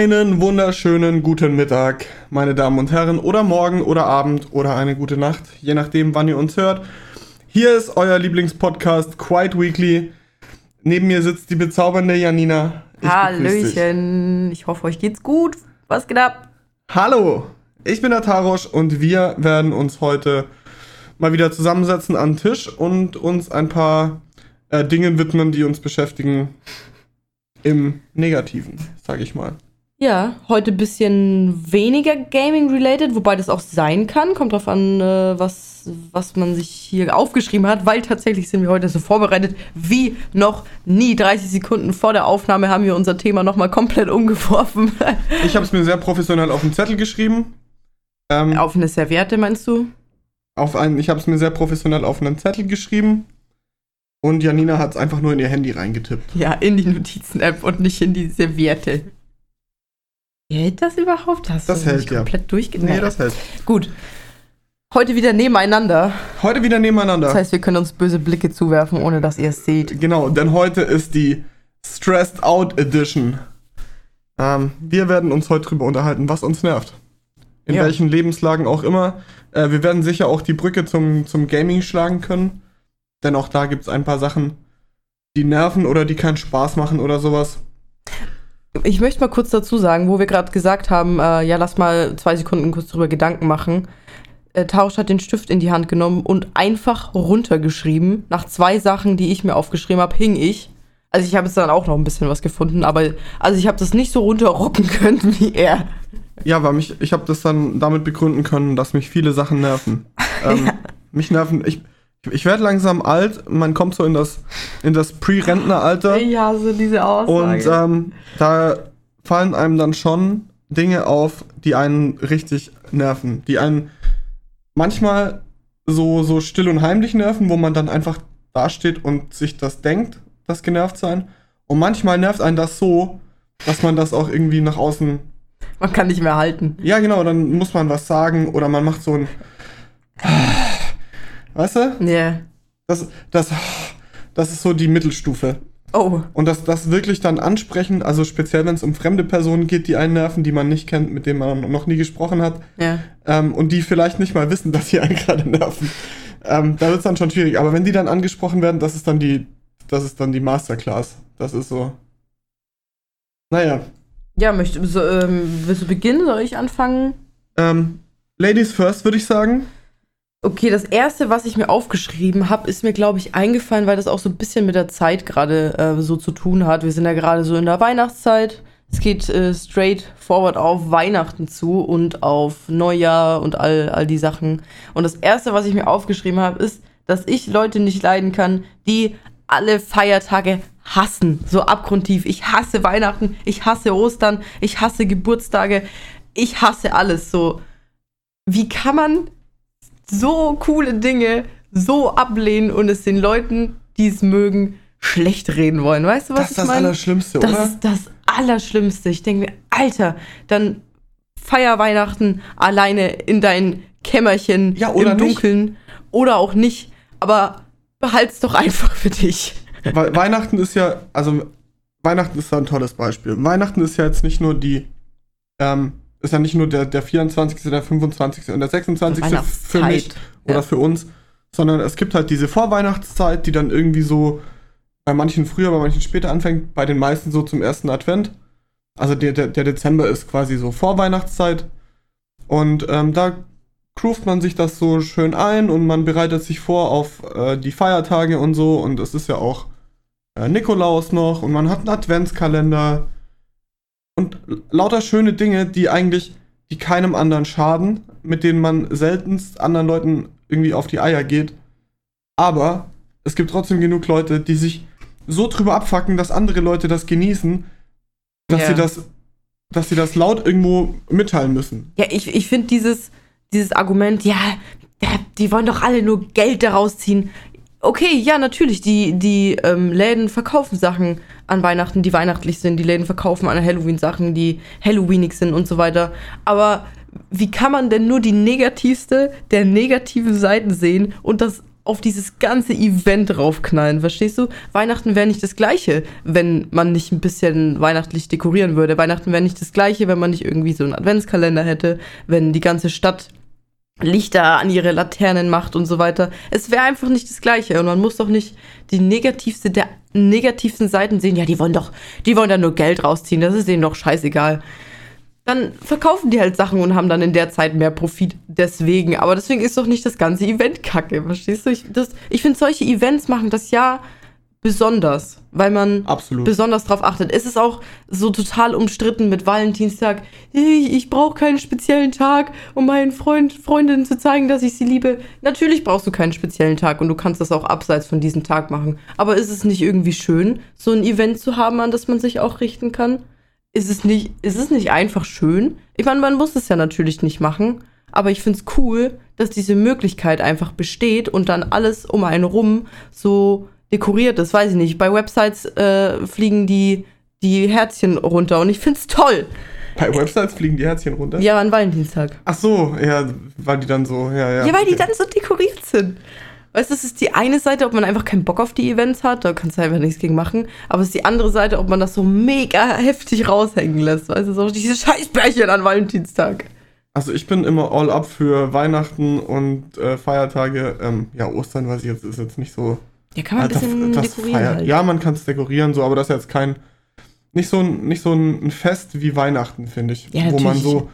Einen wunderschönen guten Mittag, meine Damen und Herren, oder morgen oder Abend oder eine gute Nacht, je nachdem, wann ihr uns hört. Hier ist euer Lieblingspodcast Quiet Weekly. Neben mir sitzt die bezaubernde Janina. Ich Hallöchen, ich hoffe, euch geht's gut. Was geht ab? Hallo, ich bin der Tarosch und wir werden uns heute mal wieder zusammensetzen an den Tisch und uns ein paar äh, Dinge widmen, die uns beschäftigen im Negativen, sag ich mal. Ja, heute ein bisschen weniger Gaming-related, wobei das auch sein kann. Kommt drauf an, äh, was, was man sich hier aufgeschrieben hat, weil tatsächlich sind wir heute so vorbereitet wie noch nie. 30 Sekunden vor der Aufnahme haben wir unser Thema nochmal komplett umgeworfen. ich habe es mir sehr professionell auf den Zettel geschrieben. Ähm, auf eine Serviette, meinst du? Auf einen, ich habe es mir sehr professionell auf einen Zettel geschrieben. Und Janina hat es einfach nur in ihr Handy reingetippt. Ja, in die Notizen-App und nicht in die Serviette. Hält das überhaupt? Hast das du hält, ja. komplett durchgenommen? Nee, das hält. Gut. Heute wieder nebeneinander. Heute wieder nebeneinander. Das heißt, wir können uns böse Blicke zuwerfen, ohne dass ihr es seht. Genau, denn heute ist die Stressed Out Edition. Ähm, wir werden uns heute drüber unterhalten, was uns nervt. In ja. welchen Lebenslagen auch immer. Äh, wir werden sicher auch die Brücke zum, zum Gaming schlagen können. Denn auch da gibt es ein paar Sachen, die nerven oder die keinen Spaß machen oder sowas. Ich möchte mal kurz dazu sagen, wo wir gerade gesagt haben, äh, ja, lass mal zwei Sekunden kurz drüber Gedanken machen. Äh, Tausch hat den Stift in die Hand genommen und einfach runtergeschrieben. Nach zwei Sachen, die ich mir aufgeschrieben habe, hing ich. Also ich habe jetzt dann auch noch ein bisschen was gefunden, aber also ich habe das nicht so runterrocken können wie er. Ja, weil mich, ich habe das dann damit begründen können, dass mich viele Sachen nerven. Ähm, ja. Mich nerven, ich, ich werde langsam alt, man kommt so in das, in das Pre-Rentner-Alter. Ja, so diese Aussage. Und ähm, da fallen einem dann schon Dinge auf, die einen richtig nerven. Die einen manchmal so, so still und heimlich nerven, wo man dann einfach dasteht und sich das denkt, das genervt sein. Und manchmal nervt einen das so, dass man das auch irgendwie nach außen. Man kann nicht mehr halten. Ja, genau, dann muss man was sagen oder man macht so ein. Weißt du? Ja. Yeah. Das, das, das ist so die Mittelstufe. Oh. Und das, das wirklich dann ansprechen, also speziell wenn es um fremde Personen geht, die einen nerven, die man nicht kennt, mit denen man noch nie gesprochen hat. Ja. Ähm, und die vielleicht nicht mal wissen, dass sie einen gerade nerven. Ähm, da wird es dann schon schwierig. Aber wenn die dann angesprochen werden, das ist dann die, das ist dann die Masterclass. Das ist so. Naja. Ja, möchte, so, ähm, willst du beginnen? Soll ich anfangen? Ähm, Ladies first, würde ich sagen. Okay, das erste, was ich mir aufgeschrieben habe, ist mir, glaube ich, eingefallen, weil das auch so ein bisschen mit der Zeit gerade äh, so zu tun hat. Wir sind ja gerade so in der Weihnachtszeit. Es geht äh, straight forward auf Weihnachten zu und auf Neujahr und all, all die Sachen. Und das erste, was ich mir aufgeschrieben habe, ist, dass ich Leute nicht leiden kann, die alle Feiertage hassen. So abgrundtief. Ich hasse Weihnachten, ich hasse Ostern, ich hasse Geburtstage, ich hasse alles. So, wie kann man so coole Dinge so ablehnen und es den Leuten, die es mögen, schlecht reden wollen. Weißt du, was das ich meine? Das ist das Allerschlimmste, oder? Das ist das Allerschlimmste. Ich denke mir, Alter, dann feier Weihnachten alleine in dein Kämmerchen ja, im Dunkeln. Nicht. Oder auch nicht. Aber behalt's doch einfach für dich. Weil Weihnachten ist ja, also Weihnachten ist da ein tolles Beispiel. Weihnachten ist ja jetzt nicht nur die ähm, ist ja nicht nur der, der 24., der 25. und der 26. für mich oder ja. für uns, sondern es gibt halt diese Vorweihnachtszeit, die dann irgendwie so bei manchen früher, bei manchen später anfängt, bei den meisten so zum ersten Advent. Also der, der, der Dezember ist quasi so Vorweihnachtszeit. Und ähm, da groovt man sich das so schön ein und man bereitet sich vor auf äh, die Feiertage und so. Und es ist ja auch äh, Nikolaus noch und man hat einen Adventskalender und lauter schöne Dinge, die eigentlich, die keinem anderen schaden, mit denen man seltenst anderen Leuten irgendwie auf die Eier geht. Aber es gibt trotzdem genug Leute, die sich so drüber abfacken, dass andere Leute das genießen, dass ja. sie das, dass sie das laut irgendwo mitteilen müssen. Ja, ich, ich finde dieses, dieses Argument, ja, die wollen doch alle nur Geld daraus ziehen. Okay, ja, natürlich, die, die ähm, Läden verkaufen Sachen an Weihnachten, die weihnachtlich sind. Die Läden verkaufen an Halloween Sachen, die Halloweenig sind und so weiter. Aber wie kann man denn nur die negativste der negativen Seiten sehen und das auf dieses ganze Event draufknallen, verstehst du? Weihnachten wäre nicht das gleiche, wenn man nicht ein bisschen weihnachtlich dekorieren würde. Weihnachten wäre nicht das gleiche, wenn man nicht irgendwie so einen Adventskalender hätte, wenn die ganze Stadt Lichter an ihre Laternen macht und so weiter. Es wäre einfach nicht das Gleiche. Und man muss doch nicht die negativste der negativsten Seiten sehen. Ja, die wollen doch, die wollen da nur Geld rausziehen. Das ist denen doch scheißegal. Dann verkaufen die halt Sachen und haben dann in der Zeit mehr Profit deswegen. Aber deswegen ist doch nicht das ganze Event kacke. Verstehst du? Ich, ich finde, solche Events machen das ja besonders, weil man Absolut. besonders drauf achtet. Es ist auch so total umstritten mit Valentinstag. Ich, ich brauche keinen speziellen Tag, um meinen Freund, Freundinnen zu zeigen, dass ich sie liebe. Natürlich brauchst du keinen speziellen Tag und du kannst das auch abseits von diesem Tag machen. Aber ist es nicht irgendwie schön, so ein Event zu haben, an das man sich auch richten kann? Ist es nicht, ist es nicht einfach schön? Ich meine, man muss es ja natürlich nicht machen, aber ich finde es cool, dass diese Möglichkeit einfach besteht und dann alles um einen rum so dekoriert ist, weiß ich nicht. Bei Websites äh, fliegen die, die Herzchen runter und ich find's toll. Bei Websites fliegen die Herzchen runter? Ja, an Valentinstag. Ach so, ja, weil die dann so, ja, ja. Ja, weil okay. die dann so dekoriert sind. Weißt du, das ist die eine Seite, ob man einfach keinen Bock auf die Events hat, da kannst du einfach nichts gegen machen. Aber es ist die andere Seite, ob man das so mega heftig raushängen lässt. Weißt du, so diese Scheißbärchen an Valentinstag. Also ich bin immer all up für Weihnachten und äh, Feiertage. Ähm, ja, Ostern weiß ich jetzt, ist jetzt nicht so ja, kann man ein bisschen dekorieren. Halt. Ja, man kann es dekorieren, so, aber das ist jetzt kein. Nicht so ein, nicht so ein Fest wie Weihnachten, finde ich. Ja, wo man so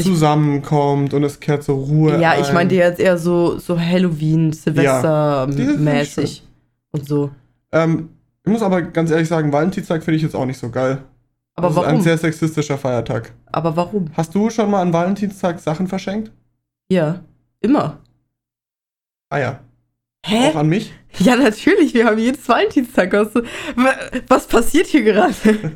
zusammenkommt und es kehrt so Ruhe. Ja, ein. ich meinte jetzt eher so, so Halloween, Silvester-mäßig ja, und so. Ähm, ich muss aber ganz ehrlich sagen, Valentinstag finde ich jetzt auch nicht so geil. Aber das warum? ist ein sehr sexistischer Feiertag. Aber warum? Hast du schon mal an Valentinstag Sachen verschenkt? Ja, immer. Ah ja. Hä? Auch an mich? Ja, natürlich. Wir haben jedes Valentinstag. Was, was passiert hier gerade?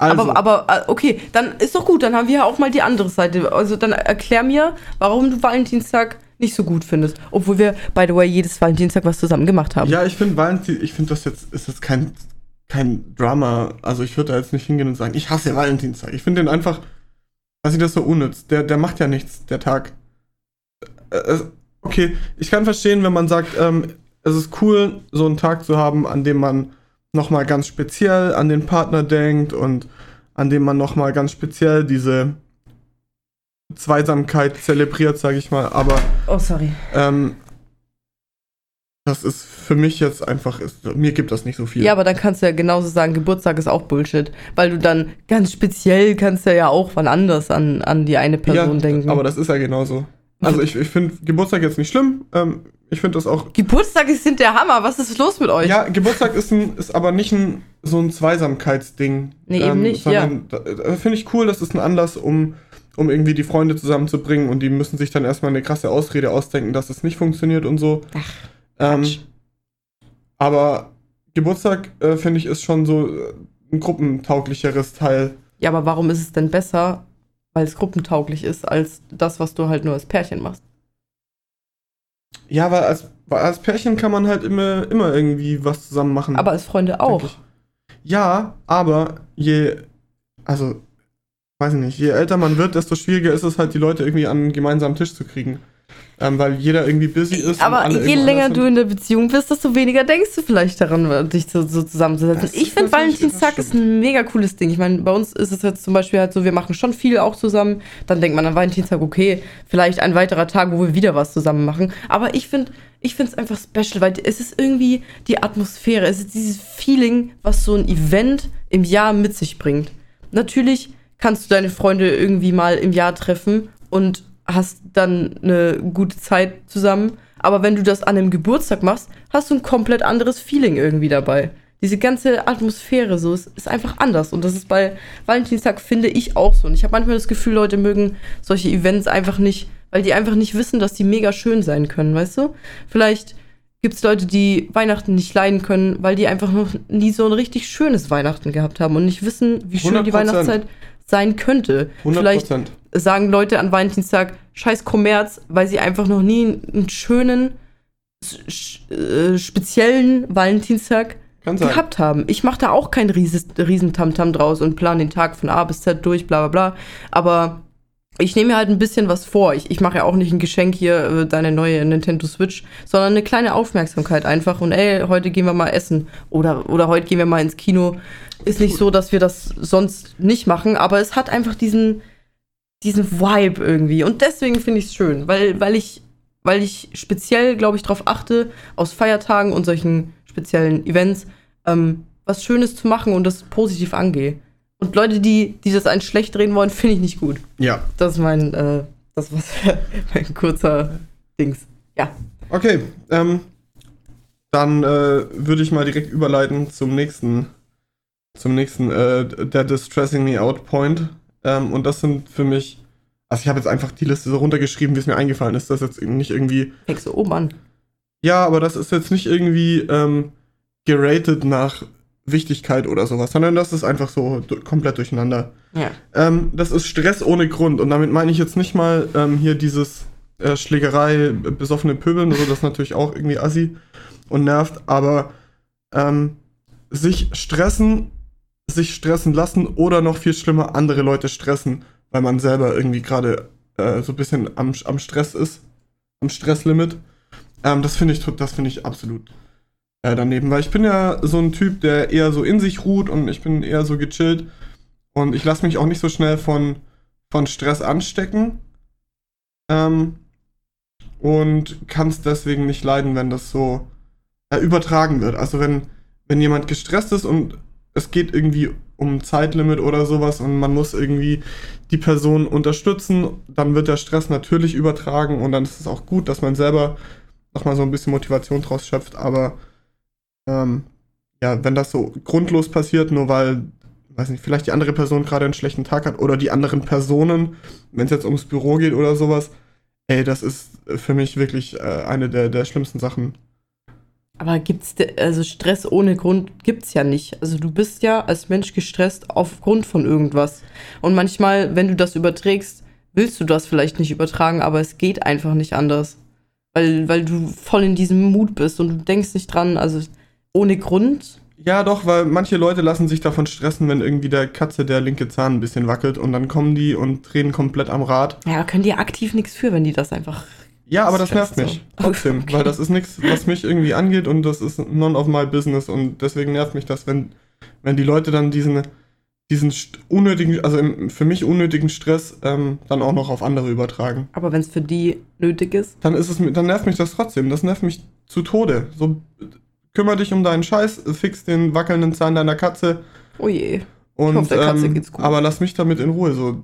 Also. Aber, aber, äh, okay, dann ist doch gut. Dann haben wir ja auch mal die andere Seite. Also dann erklär mir, warum du Valentinstag nicht so gut findest. Obwohl wir, by the way, jedes Valentinstag was zusammen gemacht haben. Ja, ich finde Valentin, ich finde das jetzt, ist jetzt kein, kein Drama. Also ich würde da jetzt nicht hingehen und sagen, ich hasse Valentinstag. Ich finde den einfach, weiß ich das so unnütz. Der, der macht ja nichts, der Tag. Äh, Okay, ich kann verstehen, wenn man sagt, ähm, es ist cool, so einen Tag zu haben, an dem man nochmal ganz speziell an den Partner denkt und an dem man nochmal ganz speziell diese Zweisamkeit zelebriert, sage ich mal. Aber. Oh, sorry. Ähm, das ist für mich jetzt einfach, ist, mir gibt das nicht so viel. Ja, aber dann kannst du ja genauso sagen, Geburtstag ist auch Bullshit. Weil du dann ganz speziell kannst du ja auch wann anders an, an die eine Person ja, denken. Aber das ist ja genauso. Also ich, ich finde Geburtstag jetzt nicht schlimm. Ähm, ich finde das auch. Geburtstag sind der Hammer. Was ist los mit euch? Ja, Geburtstag ist, ein, ist aber nicht ein, so ein Zweisamkeitsding. Nee, ähm, eben nicht, ja. Finde ich cool, das ist ein Anlass, um, um irgendwie die Freunde zusammenzubringen und die müssen sich dann erstmal eine krasse Ausrede ausdenken, dass es nicht funktioniert und so. Ach, ähm, aber Geburtstag, äh, finde ich, ist schon so ein gruppentauglicheres Teil. Ja, aber warum ist es denn besser, weil es gruppentauglich ist, als das, was du halt nur als Pärchen machst. Ja, weil als, als Pärchen kann man halt immer, immer irgendwie was zusammen machen. Aber als Freunde auch. Ja, aber je, also, weiß ich nicht, je älter man wird, desto schwieriger ist es halt, die Leute irgendwie an einen gemeinsamen Tisch zu kriegen. Ähm, weil jeder irgendwie busy ist. Aber je länger du in der Beziehung bist, desto weniger denkst du vielleicht daran, dich so, so zusammenzusetzen. Das ich finde, Valentinstag ist ein mega cooles Ding. Ich meine, bei uns ist es jetzt zum Beispiel halt so, wir machen schon viel auch zusammen. Dann denkt man an Valentinstag, okay, vielleicht ein weiterer Tag, wo wir wieder was zusammen machen. Aber ich finde ich finde es einfach special, weil es ist irgendwie die Atmosphäre, es ist dieses Feeling, was so ein Event im Jahr mit sich bringt. Natürlich kannst du deine Freunde irgendwie mal im Jahr treffen und hast dann eine gute Zeit zusammen. Aber wenn du das an einem Geburtstag machst, hast du ein komplett anderes Feeling irgendwie dabei. Diese ganze Atmosphäre so ist, ist einfach anders. Und das ist bei Valentinstag, finde ich, auch so. Und ich habe manchmal das Gefühl, Leute mögen solche Events einfach nicht, weil die einfach nicht wissen, dass die mega schön sein können, weißt du? Vielleicht gibt es Leute, die Weihnachten nicht leiden können, weil die einfach noch nie so ein richtig schönes Weihnachten gehabt haben und nicht wissen, wie schön 100%. die Weihnachtszeit sein könnte. 100%. Vielleicht sagen Leute an Valentinstag scheiß Kommerz, weil sie einfach noch nie einen schönen, äh, speziellen Valentinstag gehabt haben. Ich mache da auch kein riesen Tamtam draus und plan den Tag von A bis Z durch, bla bla bla. Aber ich nehme mir halt ein bisschen was vor. Ich, ich mache ja auch nicht ein Geschenk hier, äh, deine neue Nintendo Switch, sondern eine kleine Aufmerksamkeit einfach. Und ey, heute gehen wir mal essen. Oder, oder heute gehen wir mal ins Kino. Ist nicht so, dass wir das sonst nicht machen, aber es hat einfach diesen, diesen Vibe irgendwie. Und deswegen finde ich es schön, weil, weil, ich, weil ich speziell, glaube ich, darauf achte, aus Feiertagen und solchen speziellen Events ähm, was Schönes zu machen und das positiv angehe. Und Leute, die, die das einen schlecht drehen wollen, finde ich nicht gut. Ja. Das ist mein, äh, das war mein kurzer Dings. Ja. Okay, ähm, dann äh, würde ich mal direkt überleiten zum nächsten, zum nächsten, äh, der Distressing Me Out Point. Ähm, und das sind für mich, also ich habe jetzt einfach die Liste so runtergeschrieben, wie es mir eingefallen ist. Das ist jetzt nicht irgendwie. Hexe, oh Mann. Ja, aber das ist jetzt nicht irgendwie ähm, geratet nach Wichtigkeit oder sowas, sondern das ist einfach so komplett durcheinander. Ja. Ähm, das ist Stress ohne Grund und damit meine ich jetzt nicht mal ähm, hier dieses äh, Schlägerei, besoffene Pöbeln, so, das ist natürlich auch irgendwie assi und nervt, aber ähm, sich stressen, sich stressen lassen oder noch viel schlimmer, andere Leute stressen, weil man selber irgendwie gerade äh, so ein bisschen am, am Stress ist, am Stresslimit. Ähm, das finde ich, das finde ich absolut äh, daneben, weil ich bin ja so ein Typ, der eher so in sich ruht und ich bin eher so gechillt und ich lasse mich auch nicht so schnell von, von Stress anstecken ähm, und kann es deswegen nicht leiden, wenn das so äh, übertragen wird. Also wenn, wenn jemand gestresst ist und es geht irgendwie um Zeitlimit oder sowas und man muss irgendwie die Person unterstützen, dann wird der Stress natürlich übertragen und dann ist es auch gut, dass man selber nochmal so ein bisschen Motivation draus schöpft, aber ähm, ja, wenn das so grundlos passiert, nur weil, weiß nicht, vielleicht die andere Person gerade einen schlechten Tag hat oder die anderen Personen, wenn es jetzt ums Büro geht oder sowas, ey, das ist für mich wirklich äh, eine der, der schlimmsten Sachen. Aber gibt's, also Stress ohne Grund gibt's ja nicht. Also du bist ja als Mensch gestresst aufgrund von irgendwas. Und manchmal, wenn du das überträgst, willst du das vielleicht nicht übertragen, aber es geht einfach nicht anders. Weil, weil du voll in diesem Mut bist und du denkst nicht dran, also ohne Grund? Ja, doch, weil manche Leute lassen sich davon stressen, wenn irgendwie der Katze der linke Zahn ein bisschen wackelt und dann kommen die und drehen komplett am Rad. Ja, können die aktiv nichts für, wenn die das einfach. Ja, aber das nervt mich. So. Trotzdem, okay. weil das ist nichts, was mich irgendwie angeht und das ist none of my business und deswegen nervt mich das, wenn, wenn die Leute dann diesen, diesen unnötigen, also für mich unnötigen Stress ähm, dann auch noch auf andere übertragen. Aber wenn es für die nötig ist? Dann ist es, dann nervt mich das trotzdem. Das nervt mich zu Tode. So kümmere dich um deinen Scheiß, fix den wackelnden Zahn deiner Katze. Oh je. Und, hoffe, der Katze ähm, geht's gut. Aber lass mich damit in Ruhe. So,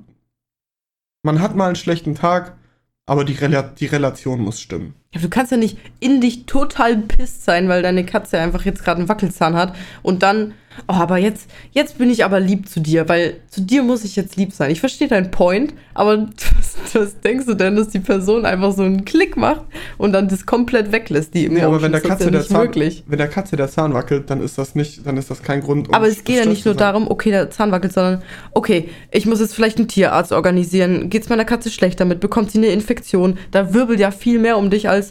man hat mal einen schlechten Tag, aber die, Rel die Relation muss stimmen. Ja, du kannst ja nicht in dich total pisst sein, weil deine Katze einfach jetzt gerade einen Wackelzahn hat und dann Oh, aber jetzt, jetzt bin ich aber lieb zu dir, weil zu dir muss ich jetzt lieb sein. Ich verstehe deinen Point, aber was, was, denkst du denn, dass die Person einfach so einen Klick macht und dann das komplett weglässt, die? Nee, aber wenn der Katze ja der Zahn, möglich. wenn der Katze der Zahn wackelt, dann ist das nicht, dann ist das kein Grund. Um aber es geht ja nicht nur darum, okay, der Zahn wackelt, sondern okay, ich muss jetzt vielleicht einen Tierarzt organisieren. Geht's meiner Katze schlecht damit? Bekommt sie eine Infektion? Da wirbelt ja viel mehr um dich als,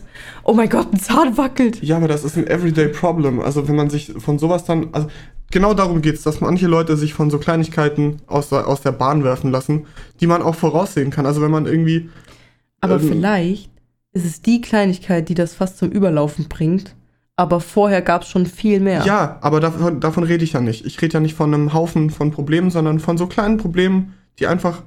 oh mein Gott, ein Zahn wackelt. Ja, aber das ist ein Everyday Problem. Also wenn man sich von sowas dann, also genau darum geht es, dass manche Leute sich von so Kleinigkeiten aus der, aus der Bahn werfen lassen, die man auch voraussehen kann. Also wenn man irgendwie. Aber ähm, vielleicht ist es die Kleinigkeit, die das fast zum Überlaufen bringt. Aber vorher gab es schon viel mehr. Ja, aber davon, davon rede ich ja nicht. Ich rede ja nicht von einem Haufen von Problemen, sondern von so kleinen Problemen, die einfach,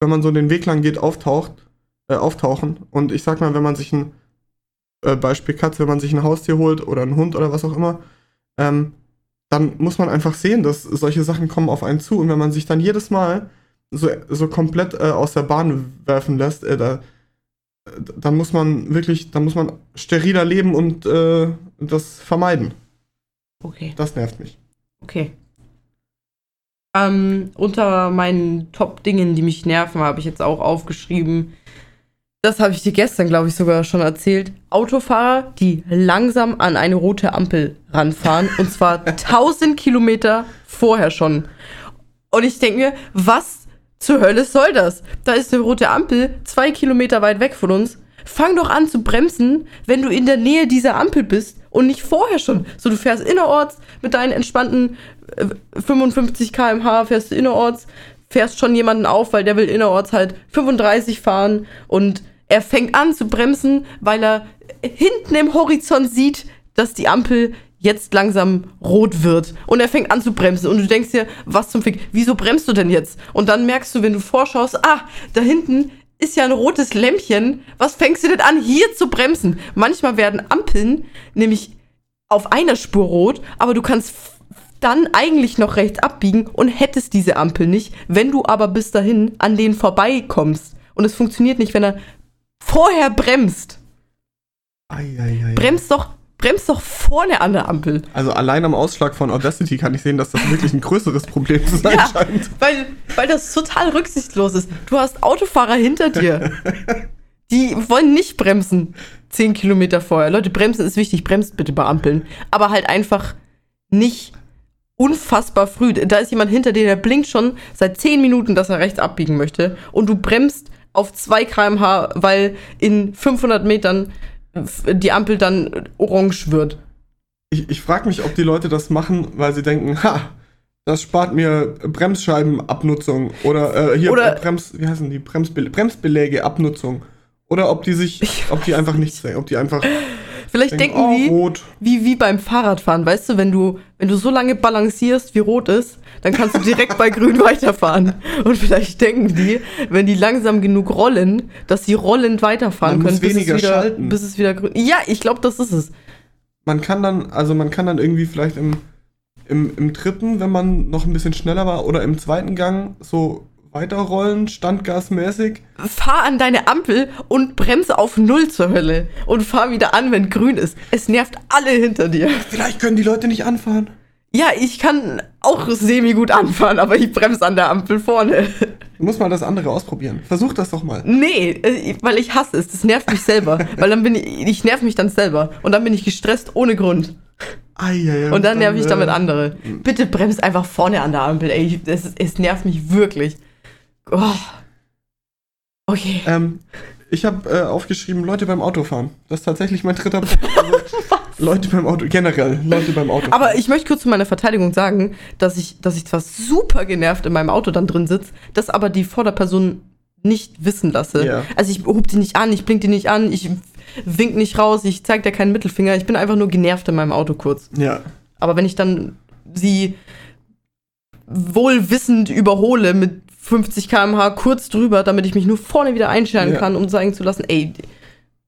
wenn man so den Weg lang geht, auftaucht, äh, auftauchen. Und ich sag mal, wenn man sich ein äh, Beispiel Katze, wenn man sich ein Haustier holt oder einen Hund oder was auch immer, ähm, dann muss man einfach sehen, dass solche Sachen kommen auf einen zu. Und wenn man sich dann jedes Mal so, so komplett äh, aus der Bahn werfen lässt, äh, da, dann muss man wirklich, dann muss man steriler leben und äh, das vermeiden. Okay. Das nervt mich. Okay. Ähm, unter meinen Top-Dingen, die mich nerven, habe ich jetzt auch aufgeschrieben, das habe ich dir gestern, glaube ich, sogar schon erzählt. Autofahrer, die langsam an eine rote Ampel ranfahren. und zwar 1000 Kilometer vorher schon. Und ich denke mir, was zur Hölle soll das? Da ist eine rote Ampel zwei Kilometer weit weg von uns. Fang doch an zu bremsen, wenn du in der Nähe dieser Ampel bist und nicht vorher schon. So, du fährst innerorts mit deinen entspannten 55 äh, km/h, fährst du innerorts, fährst schon jemanden auf, weil der will innerorts halt 35 fahren und er fängt an zu bremsen, weil er hinten im Horizont sieht, dass die Ampel jetzt langsam rot wird und er fängt an zu bremsen und du denkst dir, was zum Fick, wieso bremst du denn jetzt? Und dann merkst du, wenn du vorschaust, ah, da hinten ist ja ein rotes Lämpchen, was fängst du denn an, hier zu bremsen? Manchmal werden Ampeln nämlich auf einer Spur rot, aber du kannst dann eigentlich noch rechts abbiegen und hättest diese Ampel nicht, wenn du aber bis dahin an denen vorbeikommst. Und es funktioniert nicht, wenn er vorher bremst. Ei, ei, ei. Bremst doch, bremst doch vorne an der Ampel. Also allein am Ausschlag von Audacity kann ich sehen, dass das wirklich ein größeres Problem zu sein Ja, scheint. weil, weil das total rücksichtslos ist. Du hast Autofahrer hinter dir. Die wollen nicht bremsen. Zehn Kilometer vorher. Leute, bremsen ist wichtig. Bremst bitte bei Ampeln. Aber halt einfach nicht unfassbar früh. Da ist jemand hinter dir, der blinkt schon seit zehn Minuten, dass er rechts abbiegen möchte. Und du bremst auf 2 km/h, weil in 500 Metern die Ampel dann orange wird. Ich, ich frage mich, ob die Leute das machen, weil sie denken, ha, das spart mir Bremsscheibenabnutzung oder äh, hier Oder- Brems, wie heißen die Bremsbe Bremsbeläge Abnutzung oder ob die sich, Ich ob die einfach nichts ob die einfach Vielleicht denken oh, die, rot. wie, wie beim Fahrradfahren, weißt du, wenn du, wenn du so lange balancierst, wie rot ist, dann kannst du direkt bei grün weiterfahren. Und vielleicht denken die, wenn die langsam genug rollen, dass sie rollend weiterfahren Man können, bis, es wieder, schalten. bis es wieder grün Ja, ich glaube, das ist es. Man kann dann, also man kann dann irgendwie vielleicht im, im, im dritten, wenn man noch ein bisschen schneller war, oder im zweiten Gang so weiterrollen, standgasmäßig. Fahr an deine Ampel und bremse auf Null zur Hölle. Und fahr wieder an, wenn grün ist. Es nervt alle hinter dir. Vielleicht können die Leute nicht anfahren. Ja, ich kann auch semi-gut anfahren, aber ich bremse an der Ampel vorne. Du musst mal das andere ausprobieren. Versuch das doch mal. Nee, äh, weil ich hasse es. Das nervt mich selber. weil dann bin ich, ich nerv mich dann selber. Und dann bin ich gestresst ohne Grund. Eieiei, Und dann nerv ich damit äh, andere. Bitte bremst einfach vorne an der Ampel, ey. Es, es nervt mich wirklich. Oh. Okay. Ähm, ich habe äh, aufgeschrieben, Leute beim Autofahren. Das ist tatsächlich mein dritter Punkt. Also, Leute beim Auto, generell, Leute beim Autofahren. Aber ich möchte kurz zu meiner Verteidigung sagen, dass ich, dass ich zwar super genervt in meinem Auto dann drin sitze, das aber die Vorderperson nicht wissen lasse. Ja. Also ich hub die nicht an, ich blink die nicht an, ich wink nicht raus, ich zeig dir keinen Mittelfinger. Ich bin einfach nur genervt in meinem Auto kurz. ja, Aber wenn ich dann sie wohlwissend überhole mit 50 km/h kurz drüber, damit ich mich nur vorne wieder einscheren Ja. kann, um sagen zu lassen, ey,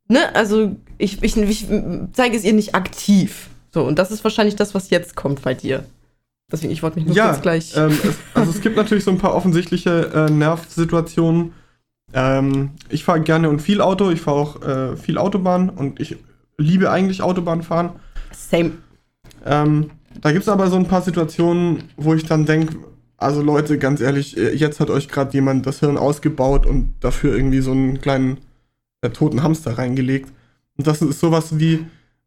ne, also ich, ich, ich zeige es ihr nicht aktiv. So, und das ist wahrscheinlich das, was jetzt kommt bei dir. Deswegen, ich wollte mich nur ja kurz gleich. ähm, es, also es gibt natürlich so ein paar offensichtliche äh, Nervsituationen. Ähm, ich fahre gerne und viel Auto, ich fahre auch äh, viel Autobahn und ich liebe eigentlich Autobahnfahren. Same. Ähm, da gibt es aber so ein paar Situationen, wo ich dann denke, also Leute, ganz ehrlich, äh, jetzt hat euch gerade jemand das Hirn ausgebaut und dafür irgendwie so einen kleinen äh, toten Hamster reingelegt. Und das ist sowas wie,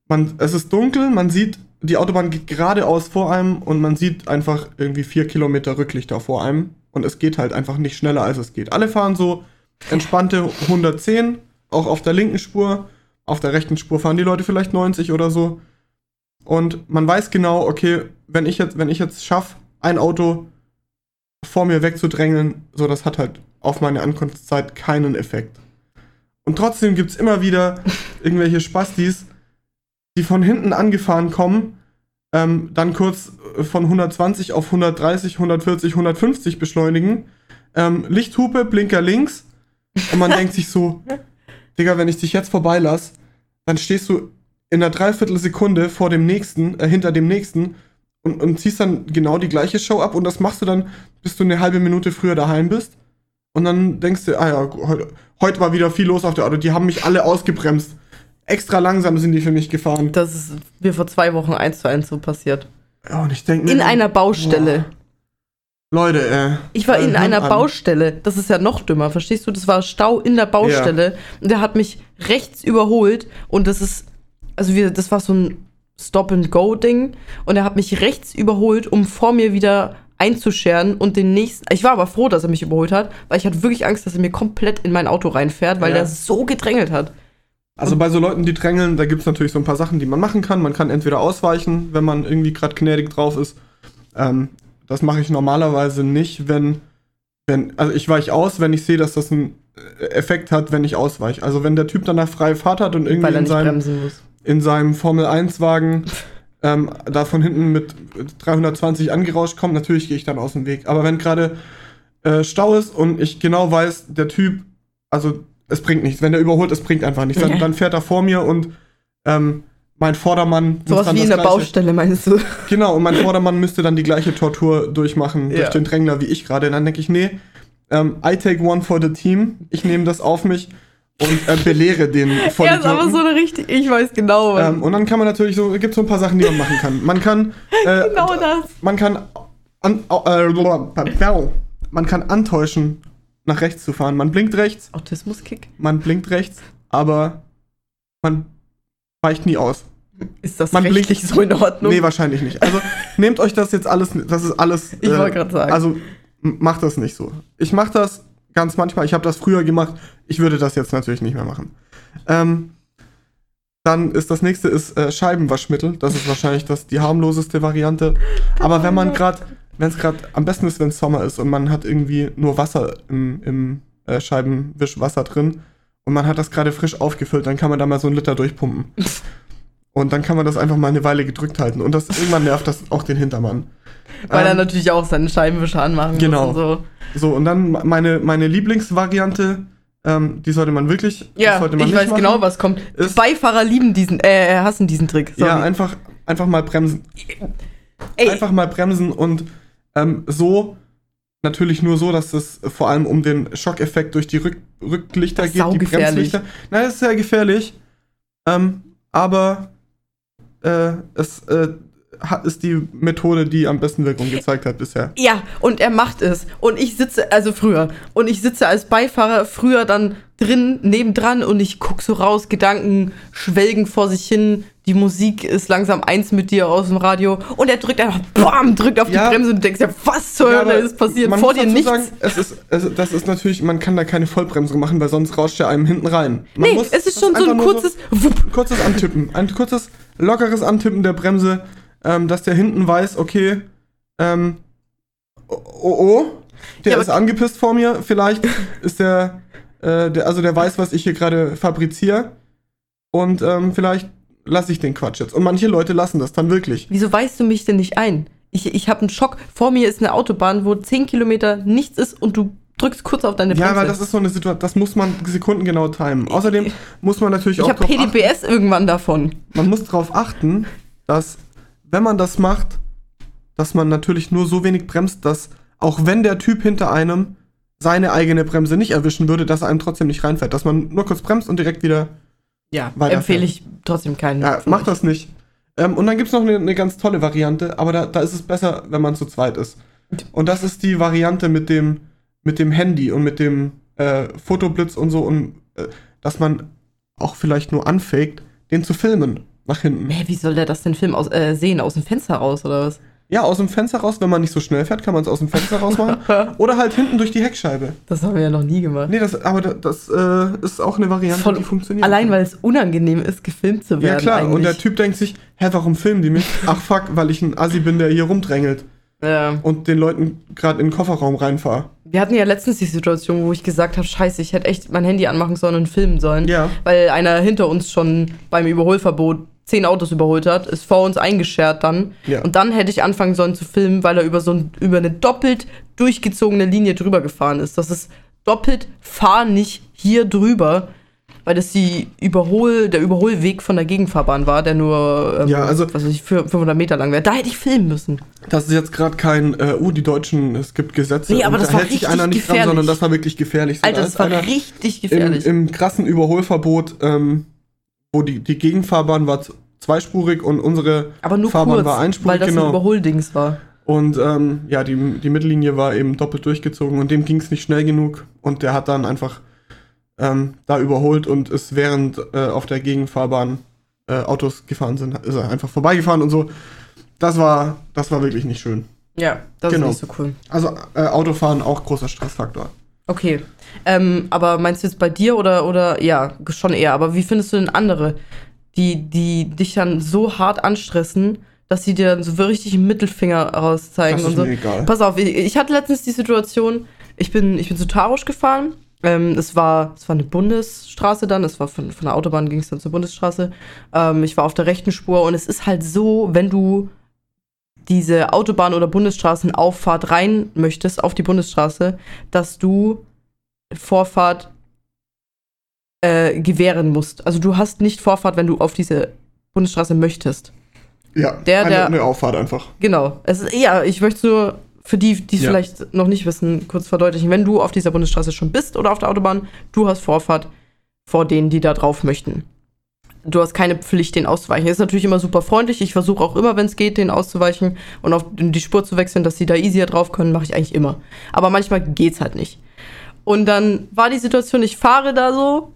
man, es ist dunkel, man sieht, die Autobahn geht geradeaus vor einem und man sieht einfach irgendwie vier Kilometer Rücklichter vor einem und es geht halt einfach nicht schneller, als es geht. Alle fahren so entspannte 110, auch auf der linken Spur. Auf der rechten Spur fahren die Leute vielleicht 90 oder so. Und man weiß genau, okay, wenn ich jetzt, wenn ich jetzt schaffe, ein Auto vor mir wegzudrängeln, so das hat halt auf meine Ankunftszeit keinen Effekt. Und trotzdem gibt es immer wieder irgendwelche Spastis, die von hinten angefahren kommen, ähm, dann kurz äh, von 120 auf 130, 140, 150 beschleunigen, ähm, Lichthupe, Blinker links und man denkt sich so, Digga, wenn ich dich jetzt vorbeilasse, dann stehst du in einer Dreiviertelsekunde vor dem nächsten, äh, hinter dem nächsten und, und ziehst dann genau die gleiche Show ab und das machst du dann, bis du eine halbe Minute früher daheim bist. Und dann denkst du, ah ja, heute, heute war wieder viel los auf der Auto, die haben mich alle ausgebremst. Extra langsam sind die für mich gefahren. Das ist mir vor zwei Wochen eins zu eins so passiert. Ja, und ich denke In einer Baustelle. Leute, äh. Ich war in einer an. Baustelle. Das ist ja noch dümmer, verstehst du? Das war Stau in der Baustelle. Und der hat mich rechts überholt. Und das ist, also wir, das war so ein Stop-and-Go-Ding. Und er hat mich rechts überholt, um vor mir wieder einzuscheren und den nächsten. Ich war aber froh, dass er mich überholt hat, weil ich hatte wirklich Angst, dass er mir komplett in mein Auto reinfährt, weil Ja. der so gedrängelt hat. Also bei so Leuten, die drängeln, da gibt es natürlich so ein paar Sachen, die man machen kann. Man kann entweder ausweichen, wenn man irgendwie gerade gnädig drauf ist. Ähm, das mache ich normalerweise nicht, wenn wenn, also ich weiche aus, wenn ich sehe, dass das einen äh, Effekt hat, wenn ich ausweiche. Also wenn der Typ danach freie Fahrt hat und irgendwie in seinem, in seinem Formel 1-Wagen ähm, da von hinten mit 320 angerauscht kommt, natürlich gehe ich dann aus dem Weg. Aber wenn gerade äh, Stau ist und ich genau weiß, der Typ, also es bringt nichts. Wenn der überholt, es bringt einfach nichts. Dann, dann fährt er vor mir und ähm, mein Vordermann. So was wie in der gleiche, Baustelle, meinst du? Genau, und mein Vordermann müsste dann die gleiche Tortur durchmachen ja. durch den Drängler wie ich gerade. Dann denke ich, nee, ähm, I take one for the team. Ich nehme das auf mich und äh, belehre den voll. Ja, ist aber so eine richtig, ich weiß genau. Ähm, und dann kann man natürlich so, es gibt so ein paar Sachen, die man machen kann. Man kann. Äh, genau das. Man kann. An, äh, man kann antäuschen, nach rechts zu fahren. Man blinkt rechts. Autismus-Kick. Man blinkt rechts, aber man weicht nie aus. Ist das man rechtlich blinkt, so in Ordnung? Nee, wahrscheinlich nicht. Also nehmt euch das jetzt alles, das ist alles. Ich äh, wollte gerade sagen. Also macht das nicht so. Ich mache das ganz manchmal. Ich habe das früher gemacht. Ich würde das jetzt natürlich nicht mehr machen. Ähm, dann ist das nächste ist äh, Scheibenwaschmittel. Das ist wahrscheinlich das die harmloseste Variante. Aber wenn man gerade, wenn es gerade am besten ist, wenn es Sommer ist und man hat irgendwie nur Wasser im, im äh, Scheibenwischwasser drin und man hat das gerade frisch aufgefüllt, dann kann man da mal so einen Liter durchpumpen. Und dann kann man das einfach mal eine Weile gedrückt halten. Und das irgendwann nervt das auch den Hintermann. Weil ähm, er natürlich auch seinen Scheibenwischer anmachen genau. muss und so. So, und dann meine, meine Lieblingsvariante, ähm, die sollte man wirklich. Ja, man ich weiß machen, genau, was kommt. Ist, Beifahrer lieben diesen, äh, hassen diesen Trick. Sorry. Ja, einfach, einfach mal bremsen. Ey. Einfach mal bremsen und ähm, so natürlich nur so, dass es vor allem um den Schockeffekt durch die Rück Rücklichter geht, die Bremslichter. Nein, das ist sehr gefährlich. Ähm, aber äh, es äh, ist die Methode, die am besten Wirkung gezeigt hat bisher. Ja, und er macht es. Und ich sitze, also früher, und ich sitze als Beifahrer früher dann drin, nebendran und ich gucke so raus, Gedanken schwelgen vor sich hin, die Musik ist langsam eins mit dir aus dem Radio und er drückt einfach, bam, drückt auf ja. die Bremse und du denkst ja, was zur Hölle ist passiert? Vor dir nichts. Sagen, es ist, also das ist natürlich, man kann da keine Vollbremse machen, weil sonst rauscht er einem hinten rein. Man nee, muss, es ist schon so ein kurzes, so, kurzes Antippen, ein kurzes, lockeres Antippen der Bremse, ähm, dass der hinten weiß, okay, ähm, oh, oh, oh der ja, ist angepisst vor mir, vielleicht ist der, äh, der, also der weiß, was ich hier gerade fabriziere und ähm, vielleicht lasse ich den Quatsch jetzt. Und manche Leute lassen das dann wirklich. Wieso weißt du mich denn nicht ein? Ich, ich habe einen Schock. Vor mir ist eine Autobahn, wo 10 Kilometer nichts ist und du drückst kurz auf deine Bremse. Ja, aber das ist so eine Situation, das muss man sekundengenau timen. Außerdem muss man natürlich ich auch. Ich habe PDBS achten, irgendwann davon. Man muss darauf achten, dass, wenn man das macht, dass man natürlich nur so wenig bremst, dass auch wenn der Typ hinter einem seine eigene Bremse nicht erwischen würde, dass er einem trotzdem nicht reinfährt. Dass man nur kurz bremst und direkt wieder ja, empfehle ich trotzdem keinen. Ja, mach das nicht. Ähm, und dann gibt es noch eine, eine, ganz tolle Variante, aber da, da ist es besser, wenn man zu zweit ist. Und das ist die Variante mit dem, mit dem Handy und mit dem äh, Fotoblitz und so, und äh, dass man auch vielleicht nur anfängt, den zu filmen nach hinten. Hä, wie soll der das denn Film aus, äh, sehen? Aus dem Fenster raus oder was? Ja, aus dem Fenster raus, wenn man nicht so schnell fährt, kann man es aus dem Fenster raus machen. Oder halt hinten durch die Heckscheibe. Das haben wir ja noch nie gemacht. Nee, das, aber das, äh, ist auch eine Variante, Von, die funktioniert. Allein, weil es unangenehm ist, gefilmt zu werden. Ja, klar. Eigentlich. Und der Typ denkt sich, hä, warum filmen die mich? Ach, fuck, weil ich ein Assi bin, der hier rumdrängelt. Ja. Und den Leuten gerade in den Kofferraum reinfahre. Wir hatten ja letztens die Situation, wo ich gesagt habe, scheiße, ich hätte echt mein Handy anmachen sollen und filmen sollen. Ja. Weil einer hinter uns schon beim Überholverbot zehn Autos überholt hat, ist vor uns eingeschert dann. Ja. Und dann hätte ich anfangen sollen zu filmen, weil er über so ein, über eine doppelt durchgezogene Linie drüber gefahren ist. Das ist doppelt, fahr nicht hier drüber, weil das die Überhol, der Überholweg von der Gegenfahrbahn war, der nur ähm, ja, also, was weiß ich, 500 Meter lang wäre. Da hätte ich filmen müssen. Das ist jetzt gerade kein, äh, uh, die Deutschen, es gibt Gesetze. Nee, aber das da war hält sich einer nicht gefährlich. dran, sondern das war wirklich gefährlich. Alter, das war richtig gefährlich. Im, Im, krassen Überholverbot ähm, wo die, die Gegenfahrbahn war zweispurig und unsere Aber nur Fahrbahn kurz, war einspurig. Weil das genau. ein Überholdings war. Und ähm, ja, die, die Mittellinie war eben doppelt durchgezogen und dem ging es nicht schnell genug. Und der hat dann einfach ähm, da überholt und ist während äh, auf der Gegenfahrbahn äh, Autos gefahren sind, ist er einfach vorbeigefahren und so. Das war, das war wirklich nicht schön. Ja, das genau. ist nicht so cool. Also äh, Autofahren auch großer Stressfaktor. Okay. Ähm, aber meinst du jetzt bei dir oder, oder ja, schon eher. Aber wie findest du denn andere, die, die dich dann so hart anstressen, dass sie dir dann so richtig einen Mittelfinger rauszeigen das ist und so? Mir egal. Pass auf, ich, ich hatte letztens die Situation, Ich bin, ich bin zu Tarosch gefahren. Ähm, es, war, es war eine Bundesstraße dann, es war von, von der Autobahn ging es dann zur Bundesstraße. Ähm, ich war auf der rechten Spur und es ist halt so, wenn du diese Autobahn- oder Bundesstraßenauffahrt rein möchtest auf die Bundesstraße, dass du Vorfahrt äh, gewähren musst. Also du hast nicht Vorfahrt, wenn du auf diese Bundesstraße möchtest. Ja, der, der, eine Auffahrt einfach. Genau. Es ist, ja, ich möchte nur für die, die es ja. vielleicht noch nicht wissen, kurz verdeutlichen. Wenn du auf dieser Bundesstraße schon bist oder auf der Autobahn, du hast Vorfahrt vor denen, die da drauf möchten. Du hast keine Pflicht, den auszuweichen. Ist natürlich immer super freundlich. Ich versuche auch immer, wenn es geht, den auszuweichen und auf die Spur zu wechseln, dass sie da easier drauf können, mache ich eigentlich immer. Aber manchmal geht's halt nicht. Und dann war die Situation, ich fahre da so,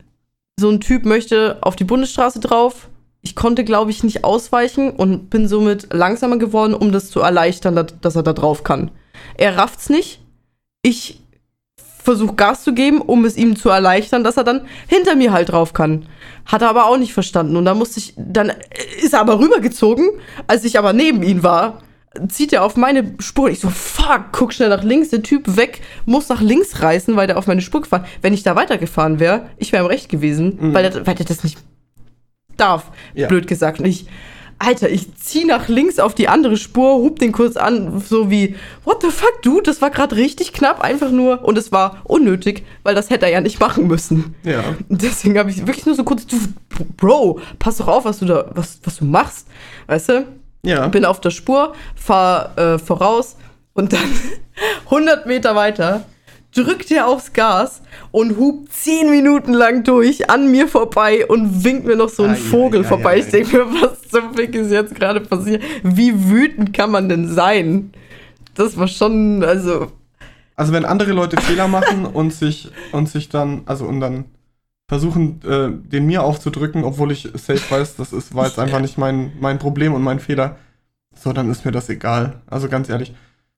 so ein Typ möchte auf die Bundesstraße drauf. Ich konnte, glaube ich, nicht ausweichen und bin somit langsamer geworden, um das zu erleichtern, dass er da drauf kann. Er rafft's nicht. Ich versuche Gas zu geben, um es ihm zu erleichtern, dass er dann hinter mir halt drauf kann. Hat er aber auch nicht verstanden. Und dann musste ich, dann ist er aber rübergezogen, als ich aber neben ihm war zieht er auf meine Spur. Ich so, fuck, guck schnell nach links. Der Typ weg, muss nach links reißen, weil der auf meine Spur gefahren Wenn ich da weitergefahren wäre, ich wäre im Recht gewesen, mhm. weil, der, weil der das nicht darf. Ja. Blöd gesagt. Und ich, Alter, ich zieh nach links auf die andere Spur, hub den kurz an, so wie, what the fuck, dude, das war gerade richtig knapp, einfach nur, und es war unnötig, weil das hätte er ja nicht machen müssen. Ja. Deswegen habe ich wirklich nur so kurz, du, Bro, pass doch auf, was du da, was, was du machst, weißt du? Ja. Bin auf der Spur, fahr äh, voraus und dann 100 Meter weiter drückt er aufs Gas und hupt 10 Minuten lang durch an mir vorbei und winkt mir noch so einen ah, Vogel ja, vorbei. Ja, ich denke mir, was zum Fick ist jetzt gerade passiert? Wie wütend kann man denn sein? Das war schon, also. Also wenn andere Leute Fehler machen und sich und sich dann, also und dann versuchen, äh, den mir aufzudrücken, obwohl ich safe weiß, das ist, war jetzt einfach nicht mein, mein Problem und mein Fehler. So, dann ist mir das egal. Also ganz ehrlich.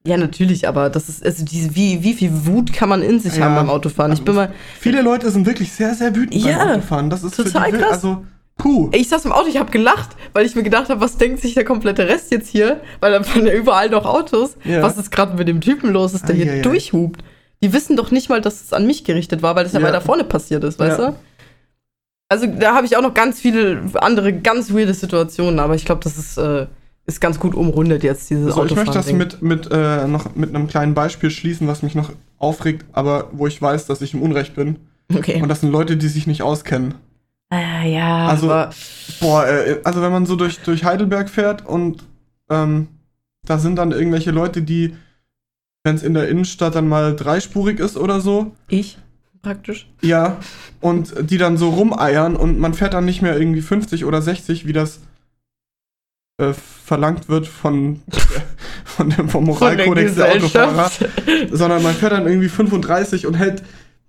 Ja, natürlich, aber das ist, also diese, wie, wie viel Wut kann man in sich ja, haben beim Autofahren? Ich bin mal. Viele Leute sind wirklich sehr, sehr wütend ja, beim Autofahren. Das ist total krass. Also, puh. Ich saß im Auto, ich habe gelacht, weil ich mir gedacht habe, was denkt sich der komplette Rest jetzt hier? Weil da fahren ja überall noch Autos. Ja. Was ist gerade mit dem Typen los, ist der ah, hier durchhupt? Die wissen doch nicht mal, dass es an mich gerichtet war, weil das ja, ja weiter vorne passiert ist, weißt du? Also da habe ich auch noch ganz viele andere ganz weirde Situationen, aber ich glaube, das ist, äh, ist ganz gut umrundet jetzt, dieses so, Ich möchte das mit, mit, äh, noch mit einem kleinen Beispiel schließen, was mich noch aufregt, aber wo ich weiß, dass ich im Unrecht bin. Okay. Und das sind Leute, die sich nicht auskennen. Ah, ja. Also, boah, äh, also wenn man so durch, durch Heidelberg fährt und ähm, da sind dann irgendwelche Leute, die wenn es in der Innenstadt dann mal dreispurig ist oder so. Ich? Praktisch. Ja, und die dann so rumeiern und man fährt dann nicht mehr irgendwie 50 oder 60, wie das äh, verlangt wird von, von dem, vom Moralkodex der Autofahrer, sondern man fährt dann irgendwie 35 und hält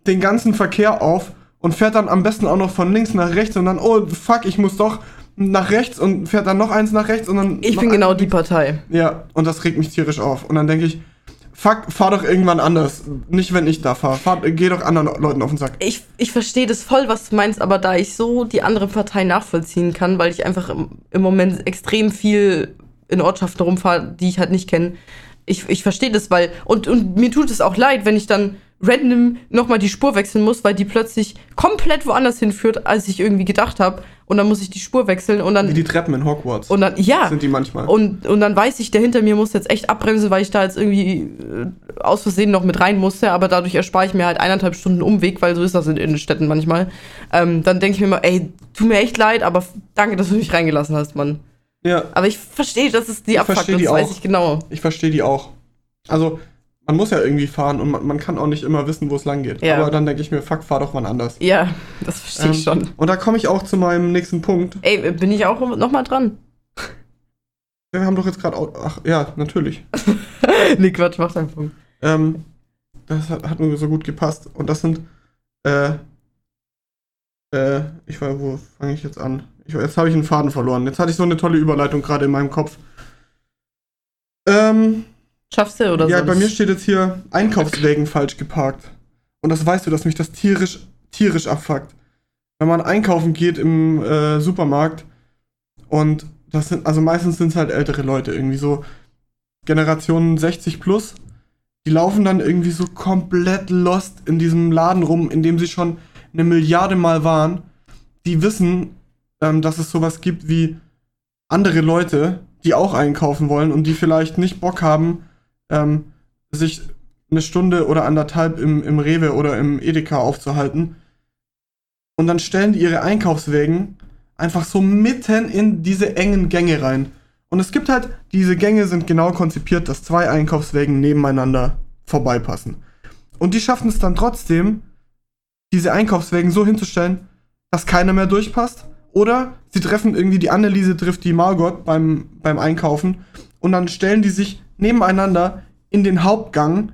den ganzen Verkehr auf und fährt dann am besten auch noch von links nach rechts und dann, oh fuck, ich muss doch nach rechts und fährt dann noch eins nach rechts und dann. Ich bin genau die Partei. Ja, und das regt mich tierisch auf. Und dann denke ich, fuck, fahr doch irgendwann anders. Nicht, wenn ich da fahre. geh doch anderen Leuten auf den Sack. Ich, ich verstehe das voll, was du meinst, aber da ich so die andere Partei nachvollziehen kann, weil ich einfach im, im Moment extrem viel in Ortschaften rumfahre, die ich halt nicht kenne, ich, ich verstehe das, weil. Und, und mir tut es auch leid, wenn ich dann random nochmal die Spur wechseln muss, weil die plötzlich komplett woanders hinführt, als ich irgendwie gedacht habe. Und dann muss ich die Spur wechseln und dann. Wie die Treppen in Hogwarts. Und dann, ja. Sind die manchmal. Und, und dann weiß ich, der hinter mir muss jetzt echt abbremsen, weil ich da jetzt irgendwie äh, aus Versehen noch mit rein musste. Aber dadurch erspare ich mir halt eineinhalb Stunden Umweg, weil so ist das in Innenstädten manchmal. Ähm, dann denke ich mir immer, ey, tut mir echt leid, aber danke, dass du mich reingelassen hast, Mann. Ja. Aber ich verstehe, dass es die ich abfuckt, das die weiß auch. ich genau. Ich verstehe die auch. Also, man muss ja irgendwie fahren und man, man kann auch nicht immer wissen, wo es lang geht. Ja. Aber dann denke ich mir, fuck, fahr doch wann anders. Ja, das verstehe ähm, ich schon. Und da komme ich auch zu meinem nächsten Punkt. Ey, bin ich auch nochmal dran? Wir haben doch jetzt gerade. Ach, ja, natürlich. nee, Quatsch, mach deinen Punkt. Ähm, das hat, hat mir so gut gepasst. Und das sind. Äh, äh, ich weiß, wo fange ich jetzt an? Ich, jetzt habe ich einen Faden verloren. Jetzt hatte ich so eine tolle Überleitung gerade in meinem Kopf. Ähm, Schaffst du oder so? Ja, bei mir steht jetzt hier Einkaufswägen falsch geparkt. Und das weißt du, dass mich das tierisch, tierisch abfuckt. Wenn man einkaufen geht im äh, Supermarkt und das sind, also meistens sind es halt ältere Leute, irgendwie so Generationen 60 plus, die laufen dann irgendwie so komplett lost in diesem Laden rum, in dem sie schon eine Milliarde Mal waren. Die wissen, ähm, dass es sowas gibt wie andere Leute, die auch einkaufen wollen und die vielleicht nicht Bock haben, ähm, sich eine Stunde oder anderthalb im, im Rewe oder im Edeka aufzuhalten. Und dann stellen die ihre Einkaufswägen einfach so mitten in diese engen Gänge rein. Und es gibt halt, diese Gänge sind genau konzipiert, dass zwei Einkaufswägen nebeneinander vorbeipassen. Und die schaffen es dann trotzdem, diese Einkaufswägen so hinzustellen, dass keiner mehr durchpasst. Oder sie treffen irgendwie, die Anneliese trifft die Margot beim, beim Einkaufen und dann stellen die sich nebeneinander in den Hauptgang.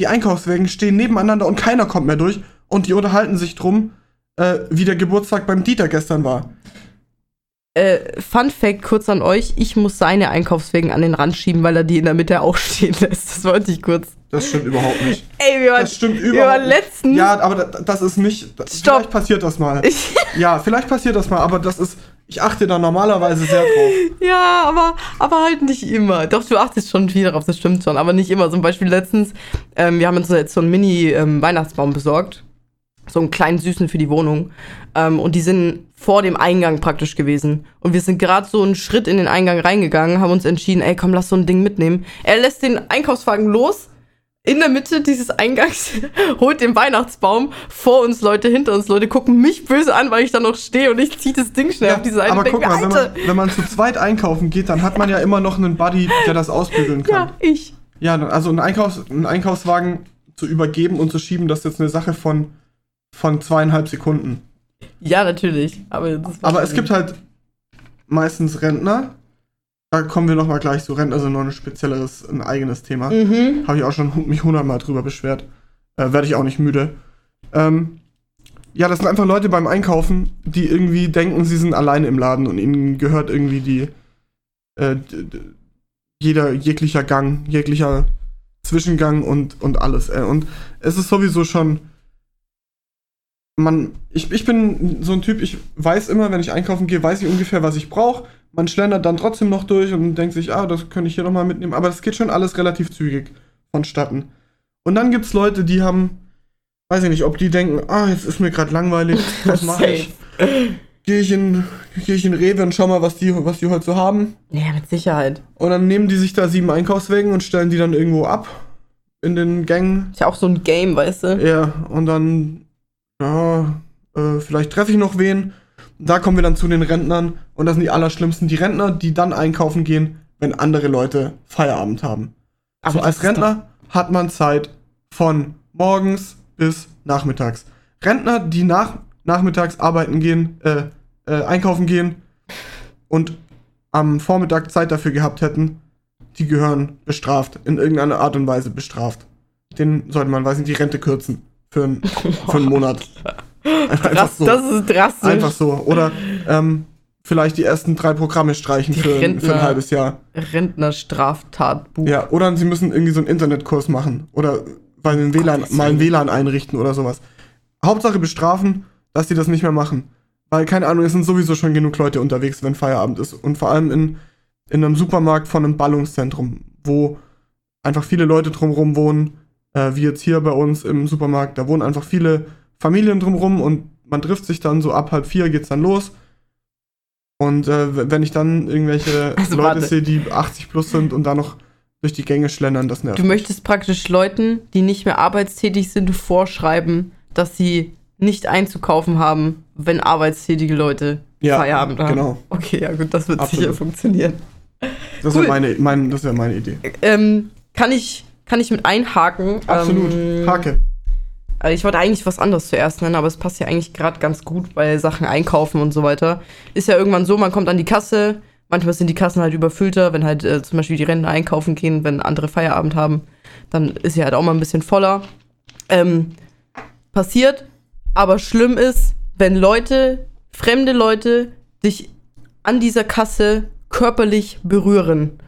Die Einkaufswägen stehen nebeneinander und keiner kommt mehr durch und die unterhalten sich drum, äh, wie der Geburtstag beim Dieter gestern war. Äh, Fun Fact kurz an euch: Ich muss seine Einkaufswegen an den Rand schieben, weil er die in der Mitte auch stehen lässt. Das wollte ich kurz. Das stimmt überhaupt nicht. Ey, wir waren, das stimmt wir waren letztens. Ja, aber das ist nicht. Stopp. Vielleicht passiert das mal. ja, vielleicht passiert das mal, aber das ist. Ich achte da normalerweise sehr drauf. Ja, aber, aber halt nicht immer. Doch, du achtest schon viel darauf, das stimmt schon, aber nicht immer. Zum Beispiel letztens, ähm, wir haben uns jetzt so einen Mini-Weihnachtsbaum ähm, besorgt. So einen kleinen Süßen für die Wohnung. Ähm, und die sind vor dem Eingang praktisch gewesen. Und wir sind gerade so einen Schritt in den Eingang reingegangen, haben uns entschieden, ey, komm, lass so ein Ding mitnehmen. Er lässt den Einkaufswagen los, in der Mitte dieses Eingangs, holt den Weihnachtsbaum, vor uns Leute, hinter uns Leute, gucken mich böse an, weil ich da noch stehe und ich ziehe das Ding schnell Ja, auf die Seite aber guck denke, mal, wenn man, wenn man zu zweit einkaufen geht, dann hat man ja immer noch einen Buddy, der das ausbügeln kann. ja, ich. Ja, also einen, Einkaufs-, einen Einkaufswagen zu übergeben und zu schieben, das ist jetzt eine Sache von, von zweieinhalb Sekunden. Ja, natürlich. Aber, Aber es gibt halt meistens Rentner. Da kommen wir nochmal gleich zu. Rentner sind noch ein spezielleres, ein eigenes Thema. Mhm. Habe ich auch schon mich hundertmal drüber beschwert. Äh, Werde ich auch nicht müde. Ähm, ja, das sind einfach Leute beim Einkaufen, die irgendwie denken, sie sind alleine im Laden und ihnen gehört irgendwie die äh, jeder jeglicher Gang, jeglicher Zwischengang und, und alles. Äh. Und es ist sowieso schon. Man, ich, ich bin so ein Typ, ich weiß immer, wenn ich einkaufen gehe, weiß ich ungefähr, was ich brauche. Man schlendert dann trotzdem noch durch und denkt sich, ah, das könnte ich hier nochmal mitnehmen. Aber das geht schon alles relativ zügig vonstatten. Und dann gibt es Leute, die haben, weiß ich nicht, ob die denken, ah, jetzt ist mir gerade langweilig, was mache ich? Gehe ich, in, geh ich in Rewe und schau mal, was die, was die heute so haben. Ja, mit Sicherheit. Und dann nehmen die sich da sieben Einkaufswägen und stellen die dann irgendwo ab in den Gängen. Ist ja auch so ein Game, weißt du? Ja, und dann, ja, äh, vielleicht treffe ich noch wen. Da kommen wir dann zu den Rentnern. Und das sind die allerschlimmsten. Die Rentner, die dann einkaufen gehen, wenn andere Leute Feierabend haben. Aber so als Rentner hat man Zeit von morgens bis nachmittags. Rentner, die nach, nachmittags arbeiten gehen, äh, äh, einkaufen gehen und am Vormittag Zeit dafür gehabt hätten, die gehören bestraft, in irgendeiner Art und Weise bestraft. Den sollte man, weiß nicht, die Rente kürzen für, einen- für einen Monat. Einfach Das, so. das ist drastisch. Einfach so. Oder ähm, vielleicht die ersten drei Programme streichen für, für Rentner- ein halbes Jahr. Rentnerstraftatbuch. Ja, oder sie müssen irgendwie so einen Internetkurs machen. Oder weil einen WLAN, mal Willen. WLAN einrichten oder sowas. Hauptsache bestrafen, dass sie das nicht mehr machen. Weil, keine Ahnung, es sind sowieso schon genug Leute unterwegs, wenn Feierabend ist. Und vor allem in, in einem Supermarkt von einem Ballungszentrum, wo einfach viele Leute drumherum wohnen, äh, wie jetzt hier bei uns im Supermarkt, da wohnen einfach viele Familien drumherum und man trifft sich dann so ab halb vier geht's dann los. Und äh, wenn ich dann irgendwelche Also Leute warte. sehe, die 80 plus sind und da noch durch die Gänge schlendern, das nervt. Du möchtest praktisch Leuten, die nicht mehr arbeitstätig sind, vorschreiben, dass sie nicht einzukaufen haben, wenn arbeitstätige Leute Ja, Feierabend haben. genau. Okay, ja gut, das wird Absolut. sicher funktionieren. Das Cool. wäre meine, mein, das wär meine Idee. Ähm, kann ich, kann ich mit einhaken? Absolut. Ähm, Hake. Also ich wollte eigentlich was anderes zuerst nennen, aber es passt ja eigentlich gerade ganz gut bei Sachen einkaufen und so weiter. Ist ja irgendwann so, man kommt an die Kasse, manchmal sind die Kassen halt überfüllter, wenn halt äh, zum Beispiel die Rentner einkaufen gehen, wenn andere Feierabend haben, dann ist sie halt auch mal ein bisschen voller. Ähm, passiert, aber schlimm ist, wenn Leute, fremde Leute, dich an dieser Kasse körperlich berühren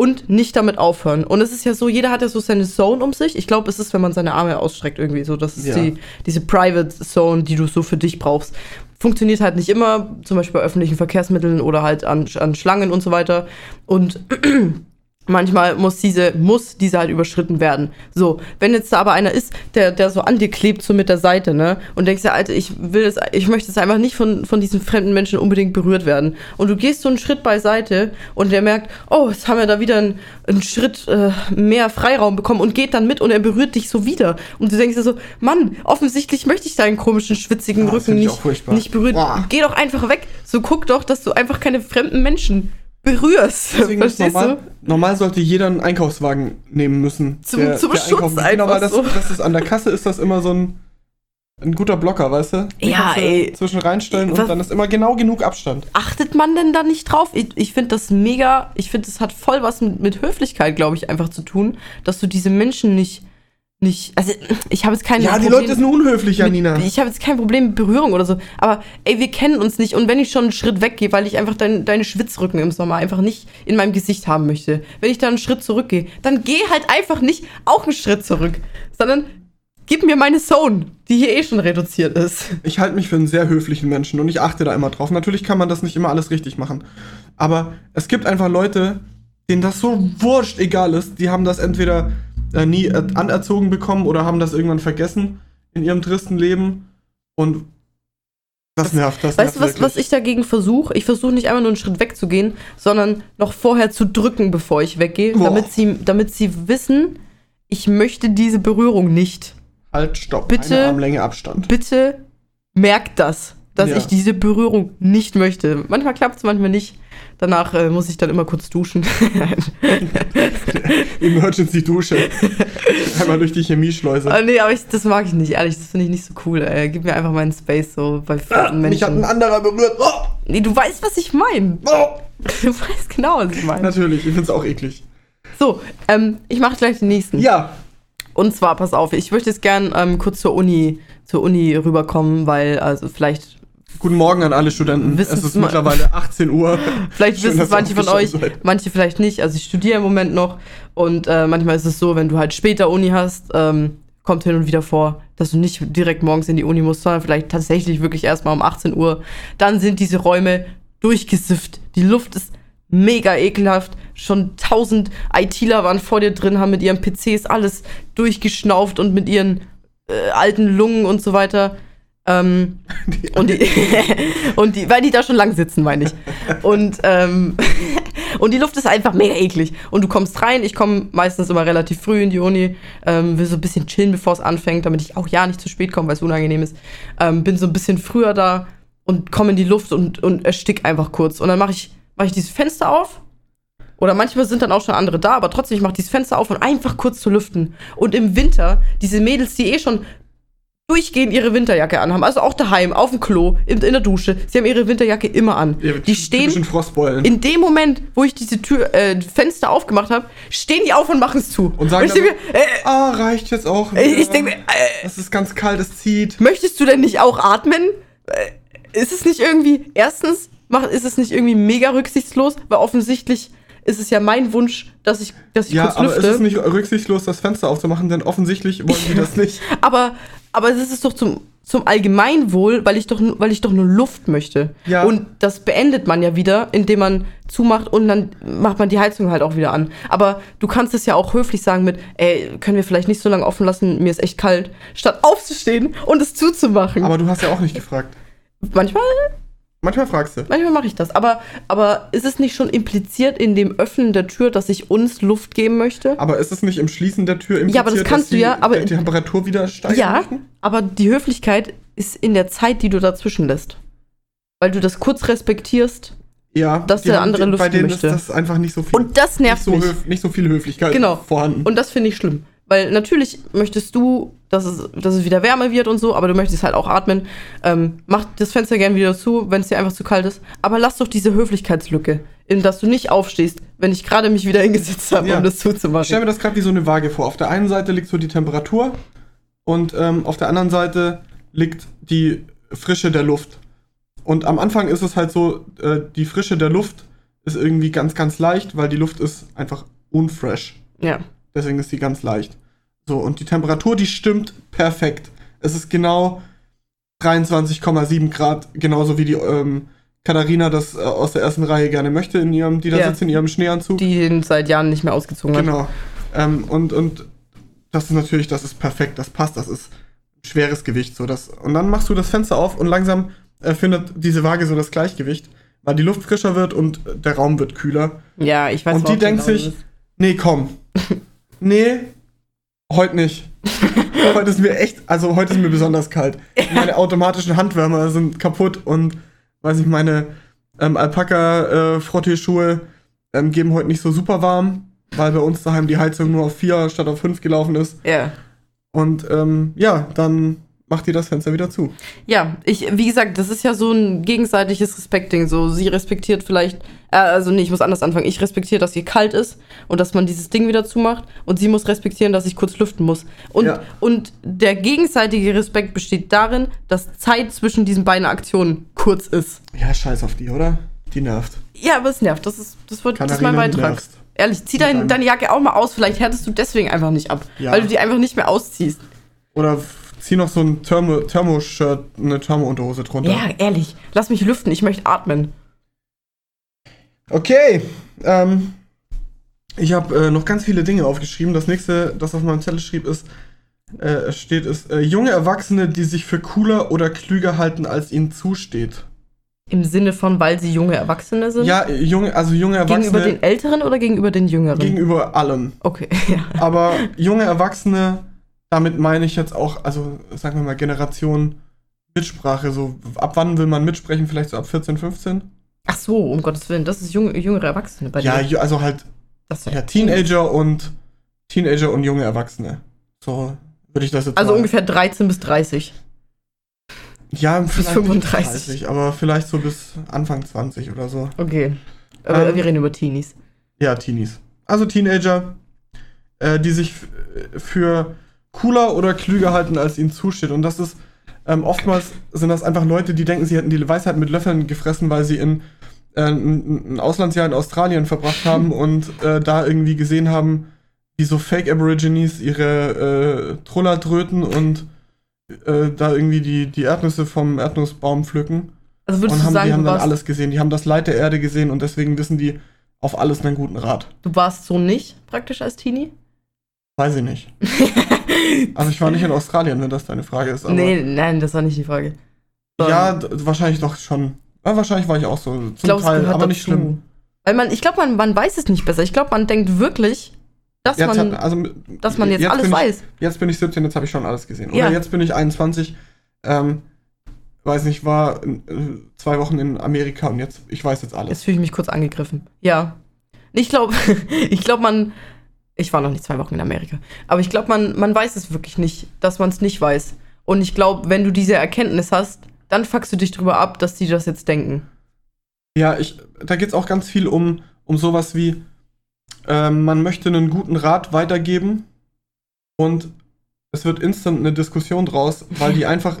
und nicht damit aufhören. Und es ist ja so, jeder hat ja so seine Zone um sich. Ich glaube, es ist, wenn man seine Arme ausstreckt irgendwie so. Das ist Ja. die, diese Private Zone, die du so für dich brauchst. Funktioniert halt nicht immer, zum Beispiel bei öffentlichen Verkehrsmitteln oder halt an, an Schlangen und so weiter. Und manchmal muss diese, muss diese halt überschritten werden. So, wenn jetzt da aber einer ist, der, der so an dir klebt, so mit der Seite, ne? Und denkst ja, Alter, ich will das, ich möchte jetzt einfach nicht von, von diesen fremden Menschen unbedingt berührt werden. Und du gehst so einen Schritt beiseite und der merkt, oh, jetzt haben wir da wieder einen, einen Schritt äh, mehr Freiraum bekommen und geht dann mit und er berührt dich so wieder. Und du denkst dir so, Mann, offensichtlich möchte ich deinen komischen, schwitzigen ja, Rücken nicht, nicht berühren. Geh doch einfach weg. So guck doch, dass du einfach keine fremden Menschen berührst. Deswegen Verstehst normal, du? normal sollte jeder einen Einkaufswagen nehmen müssen. Zum, der, zum der Schutz einfach genau, weil das, so. das ist an der Kasse ist das immer so ein, ein guter Blocker, weißt du? Den ja, ey. Zwischen reinstellen und dann ist immer genau genug Abstand. Achtet man denn da nicht drauf? Ich, ich finde das mega, ich finde, das hat voll was mit, mit Höflichkeit, glaube ich, einfach zu tun, dass du diese Menschen nicht nicht, also ich habe jetzt kein Ja, Problem die Leute sind unhöflich, Janina. Mit, ich habe jetzt kein Problem mit Berührung oder so, aber ey, wir kennen uns nicht und wenn ich schon einen Schritt weggehe, weil ich einfach dein, deine Schwitzrücken im Sommer einfach nicht in meinem Gesicht haben möchte, wenn ich da einen Schritt zurückgehe, dann geh halt einfach nicht auch einen Schritt zurück, sondern gib mir meine Zone, die hier eh schon reduziert ist. Ich halte mich für einen sehr höflichen Menschen und ich achte da immer drauf. Natürlich kann man das nicht immer alles richtig machen, aber es gibt einfach Leute, denen das so wurscht egal ist, die haben das entweder äh, nie äh, anerzogen bekommen oder haben das irgendwann vergessen in ihrem tristen Leben. Und das nervt, das Weißt du, was, was ich dagegen versuche? Ich versuche nicht einmal nur einen Schritt wegzugehen, sondern noch vorher zu drücken, bevor ich weggehe, damit sie, damit sie wissen, ich möchte diese Berührung nicht. Halt, stopp. Bitte, Eine Armlänge Abstand. Bitte merkt das, dass ja. ich diese Berührung nicht möchte. Manchmal klappt es, manchmal nicht. Danach äh, muss ich dann immer kurz duschen. Emergency-Dusche. Einmal durch die Chemieschleuse. Oh, nee, aber ich, das mag ich nicht, ehrlich. Das finde ich nicht so cool. Ey. Gib mir einfach meinen Space so bei fremden ah, Menschen. Mich hat ein anderer berührt. Oh! Nee, du weißt, was ich meine. Oh! Du weißt genau, was ich meine. Natürlich, ich finde es auch eklig. So, ähm, ich mache gleich den nächsten. Ja. Und zwar, pass auf, ich möchte jetzt gern ähm, kurz zur Uni, zur Uni rüberkommen, weil, also vielleicht Guten Morgen an alle Studenten. Wissen's es ist mittlerweile 18 Uhr. vielleicht wissen es manche von euch, seid. manche vielleicht nicht. Also ich studiere im Moment noch und äh, manchmal ist es so, wenn du halt später Uni hast, ähm, kommt hin und wieder vor, dass du nicht direkt morgens in die Uni musst, sondern vielleicht tatsächlich wirklich erstmal um 18 Uhr. Dann sind diese Räume durchgesifft. Die Luft ist mega ekelhaft. Schon tausend ITler waren vor dir drin, haben mit ihren PCs alles durchgeschnauft und mit ihren äh, alten Lungen und so weiter. Ähm, die und, die, und die, weil die da schon lang sitzen, meine ich. Und, ähm, und die Luft ist einfach mega eklig. Und du kommst rein, ich komme meistens immer relativ früh in die Uni, ähm, will so ein bisschen chillen, bevor es anfängt, damit ich auch ja nicht zu spät komme, weil es unangenehm ist. Ähm, bin so ein bisschen früher da und komme in die Luft und, und erstick einfach kurz. Und dann mache ich, mach ich dieses Fenster auf. Oder manchmal sind dann auch schon andere da, aber trotzdem, ich mache dieses Fenster auf und einfach kurz zu lüften. Und im Winter, diese Mädels, die eh schon durchgehend ihre Winterjacke anhaben. Also auch daheim, auf dem Klo, in, in der Dusche. Sie haben ihre Winterjacke immer an. Ja, die stehen. In dem Moment, wo ich diese Tür, äh, Fenster aufgemacht habe, stehen die auf und machen es zu. Und sagen und ich denke, äh, ah, reicht jetzt auch. Wieder. Ich denke, äh, es ist ganz kalt, es zieht. Möchtest du denn nicht auch atmen? Äh, ist es nicht irgendwie, erstens, mach, ist es nicht irgendwie mega rücksichtslos, weil offensichtlich ist es ja mein Wunsch, dass ich, dass ich ja, kurz lüfte. Ja, aber ist es nicht rücksichtslos, das Fenster aufzumachen, denn offensichtlich wollen die das nicht. aber, aber es ist doch zum, zum Allgemeinwohl, weil ich, doch, weil ich doch nur Luft möchte. Ja. Und das beendet man ja wieder, indem man zumacht und dann macht man die Heizung halt auch wieder an. Aber du kannst es ja auch höflich sagen mit, ey, können wir vielleicht nicht so lange offen lassen, mir ist echt kalt, statt aufzustehen und es zuzumachen. Aber du hast ja auch nicht gefragt. Manchmal Manchmal fragst du. Manchmal mache ich das. Aber, aber ist es nicht schon impliziert in dem Öffnen der Tür, dass ich uns Luft geben möchte? Aber ist es nicht im Schließen der Tür impliziert, ja, aber das kannst dass du ja, aber die Temperatur wieder steigt? Ja, möchten? aber die Höflichkeit ist in der Zeit, die du dazwischen lässt. Weil du das kurz respektierst. Ja, dass der andere Luft bei denen möchte. ist das einfach nicht so viel. Und das nervt nicht so mich. nicht so viel Höflichkeit genau. vorhanden. Und das finde ich schlimm. Weil natürlich möchtest du, dass es, dass es wieder wärmer wird und so, aber du möchtest halt auch atmen. Ähm, mach das Fenster gern wieder zu, wenn es dir einfach zu kalt ist. Aber lass doch diese Höflichkeitslücke, in dass du nicht aufstehst, wenn ich gerade mich wieder hingesetzt habe, ja. um das zuzumachen. Ich stell mir das gerade wie so eine Waage vor. Auf der einen Seite liegt so die Temperatur und ähm, auf der anderen Seite liegt die Frische der Luft. Und am Anfang ist es halt so, äh, die Frische der Luft ist irgendwie ganz, ganz leicht, weil die Luft ist einfach unfresh. Ja. Deswegen ist sie ganz leicht. So, und die Temperatur, die stimmt perfekt. Es ist genau 23,7 Grad, genauso wie die, ähm, Katharina das äh, aus der ersten Reihe gerne möchte, in ihrem, die da ja. sitzt in ihrem Schneeanzug. Die ihn seit Jahren nicht mehr ausgezogen hat. Genau. Ähm, und, und das ist natürlich, das ist perfekt, das passt, das ist schweres Gewicht. So das, und dann machst du das Fenster auf und langsam äh, findet diese Waage so das Gleichgewicht, weil die Luft frischer wird und der Raum wird kühler. Ja, ich weiß Und die denkt sich, nee, komm. nee, heute nicht. heute ist mir echt, also heute ist mir besonders kalt. Meine automatischen Handwärmer sind kaputt und weiß ich, meine ähm, Alpaka-Frottee-Schuhe äh, ähm, geben heute nicht so super warm, weil bei uns daheim die Heizung nur auf 4 statt auf 5 gelaufen ist. Ja. Und ähm, ja, dann macht die das Fenster wieder zu. Ja, ich, wie gesagt, das ist ja so ein gegenseitiges Respekting. So, sie respektiert vielleicht, äh, also nee, ich muss anders anfangen. Ich respektiere, dass ihr kalt ist und dass man dieses Ding wieder zumacht. Und sie muss respektieren, dass ich kurz lüften muss. Und, ja. und der gegenseitige Respekt besteht darin, dass Zeit zwischen diesen beiden Aktionen kurz ist. Ja, scheiß auf die, oder? Die nervt. Ja, aber es nervt. Das ist, das wird, das ist mein Beitrag. Nervst. Ehrlich, zieh dein, deine Jacke auch mal aus. Vielleicht härtest du deswegen einfach nicht ab. Ja. Weil du die einfach nicht mehr ausziehst. Oder zieh noch so ein Thermo, Thermo-Shirt, eine Thermo-Unterhose drunter. Ja, ehrlich. Lass mich lüften. Ich möchte atmen. Okay. Ähm, ich habe äh, noch ganz viele Dinge aufgeschrieben. Das nächste, das auf meinem Zettel schrieb, ist, äh, steht, ist äh, junge Erwachsene, die sich für cooler oder klüger halten, als ihnen zusteht. Im Sinne von, weil sie junge Erwachsene sind? Ja, junge, also junge Erwachsene. Gegenüber den Älteren oder gegenüber den Jüngeren? Gegenüber allen. Okay, ja. Aber junge Erwachsene damit meine ich jetzt auch, also sagen wir mal, Generation Mitsprache. So, ab wann will man mitsprechen? Vielleicht so ab 14, 15? Ach so, um Gottes Willen, das ist junge, jüngere Erwachsene bei dir. Ja, also halt ja, Teenager und Teenager und junge Erwachsene. So würde ich das jetzt Also mal. ungefähr 13 bis 30. Ja, bis 35. 30, aber vielleicht so bis Anfang 20 oder so. Okay. Aber ähm, wir reden über Teenies. Ja, Teenies. Also Teenager, äh, die sich für cooler oder klüger halten, als ihnen zusteht. Und das ist ähm, oftmals sind das einfach Leute, die denken, sie hätten die Weisheit mit Löffeln gefressen, weil sie in äh, ein, Auslandsjahr in Australien verbracht haben und äh, da irgendwie gesehen haben, wie so Fake Aborigines ihre äh, Troller dröten und äh, da irgendwie die, die Erdnüsse vom Erdnussbaum pflücken. Also würdest und haben, du sagen, die haben dann alles gesehen. Die haben das Leid der Erde gesehen und deswegen wissen die auf alles einen guten Rat. Du warst so nicht praktisch als Teenie? Weiß ich nicht. also ich war nicht in Australien, wenn das deine Frage ist. Aber nee, nein, das war nicht die Frage. So. Ja, wahrscheinlich doch schon. Ja, wahrscheinlich war ich auch so. Zum glaub, Teil, aber nicht schlimm. Weil man, ich glaube, man, man weiß es nicht besser. Ich glaube, man denkt wirklich, dass jetzt man, hat, also, dass man jetzt, jetzt alles ich, weiß. Jetzt bin ich 17, jetzt habe ich schon alles gesehen. Oder ja. jetzt bin ich 21. Ähm, weiß nicht, war äh, zwei Wochen in Amerika und jetzt, ich weiß jetzt alles. Jetzt fühle ich mich kurz angegriffen. Ja. Ich glaube, ich glaube, man, ich war noch nicht zwei Wochen in Amerika. Aber ich glaube, man, man weiß es wirklich nicht, dass man es nicht weiß. Und ich glaube, wenn du diese Erkenntnis hast, dann fuckst du dich drüber ab, dass die das jetzt denken. Ja, ich, da geht es auch ganz viel um, um sowas wie, äh, man möchte einen guten Rat weitergeben und es wird instant eine Diskussion draus, weil die einfach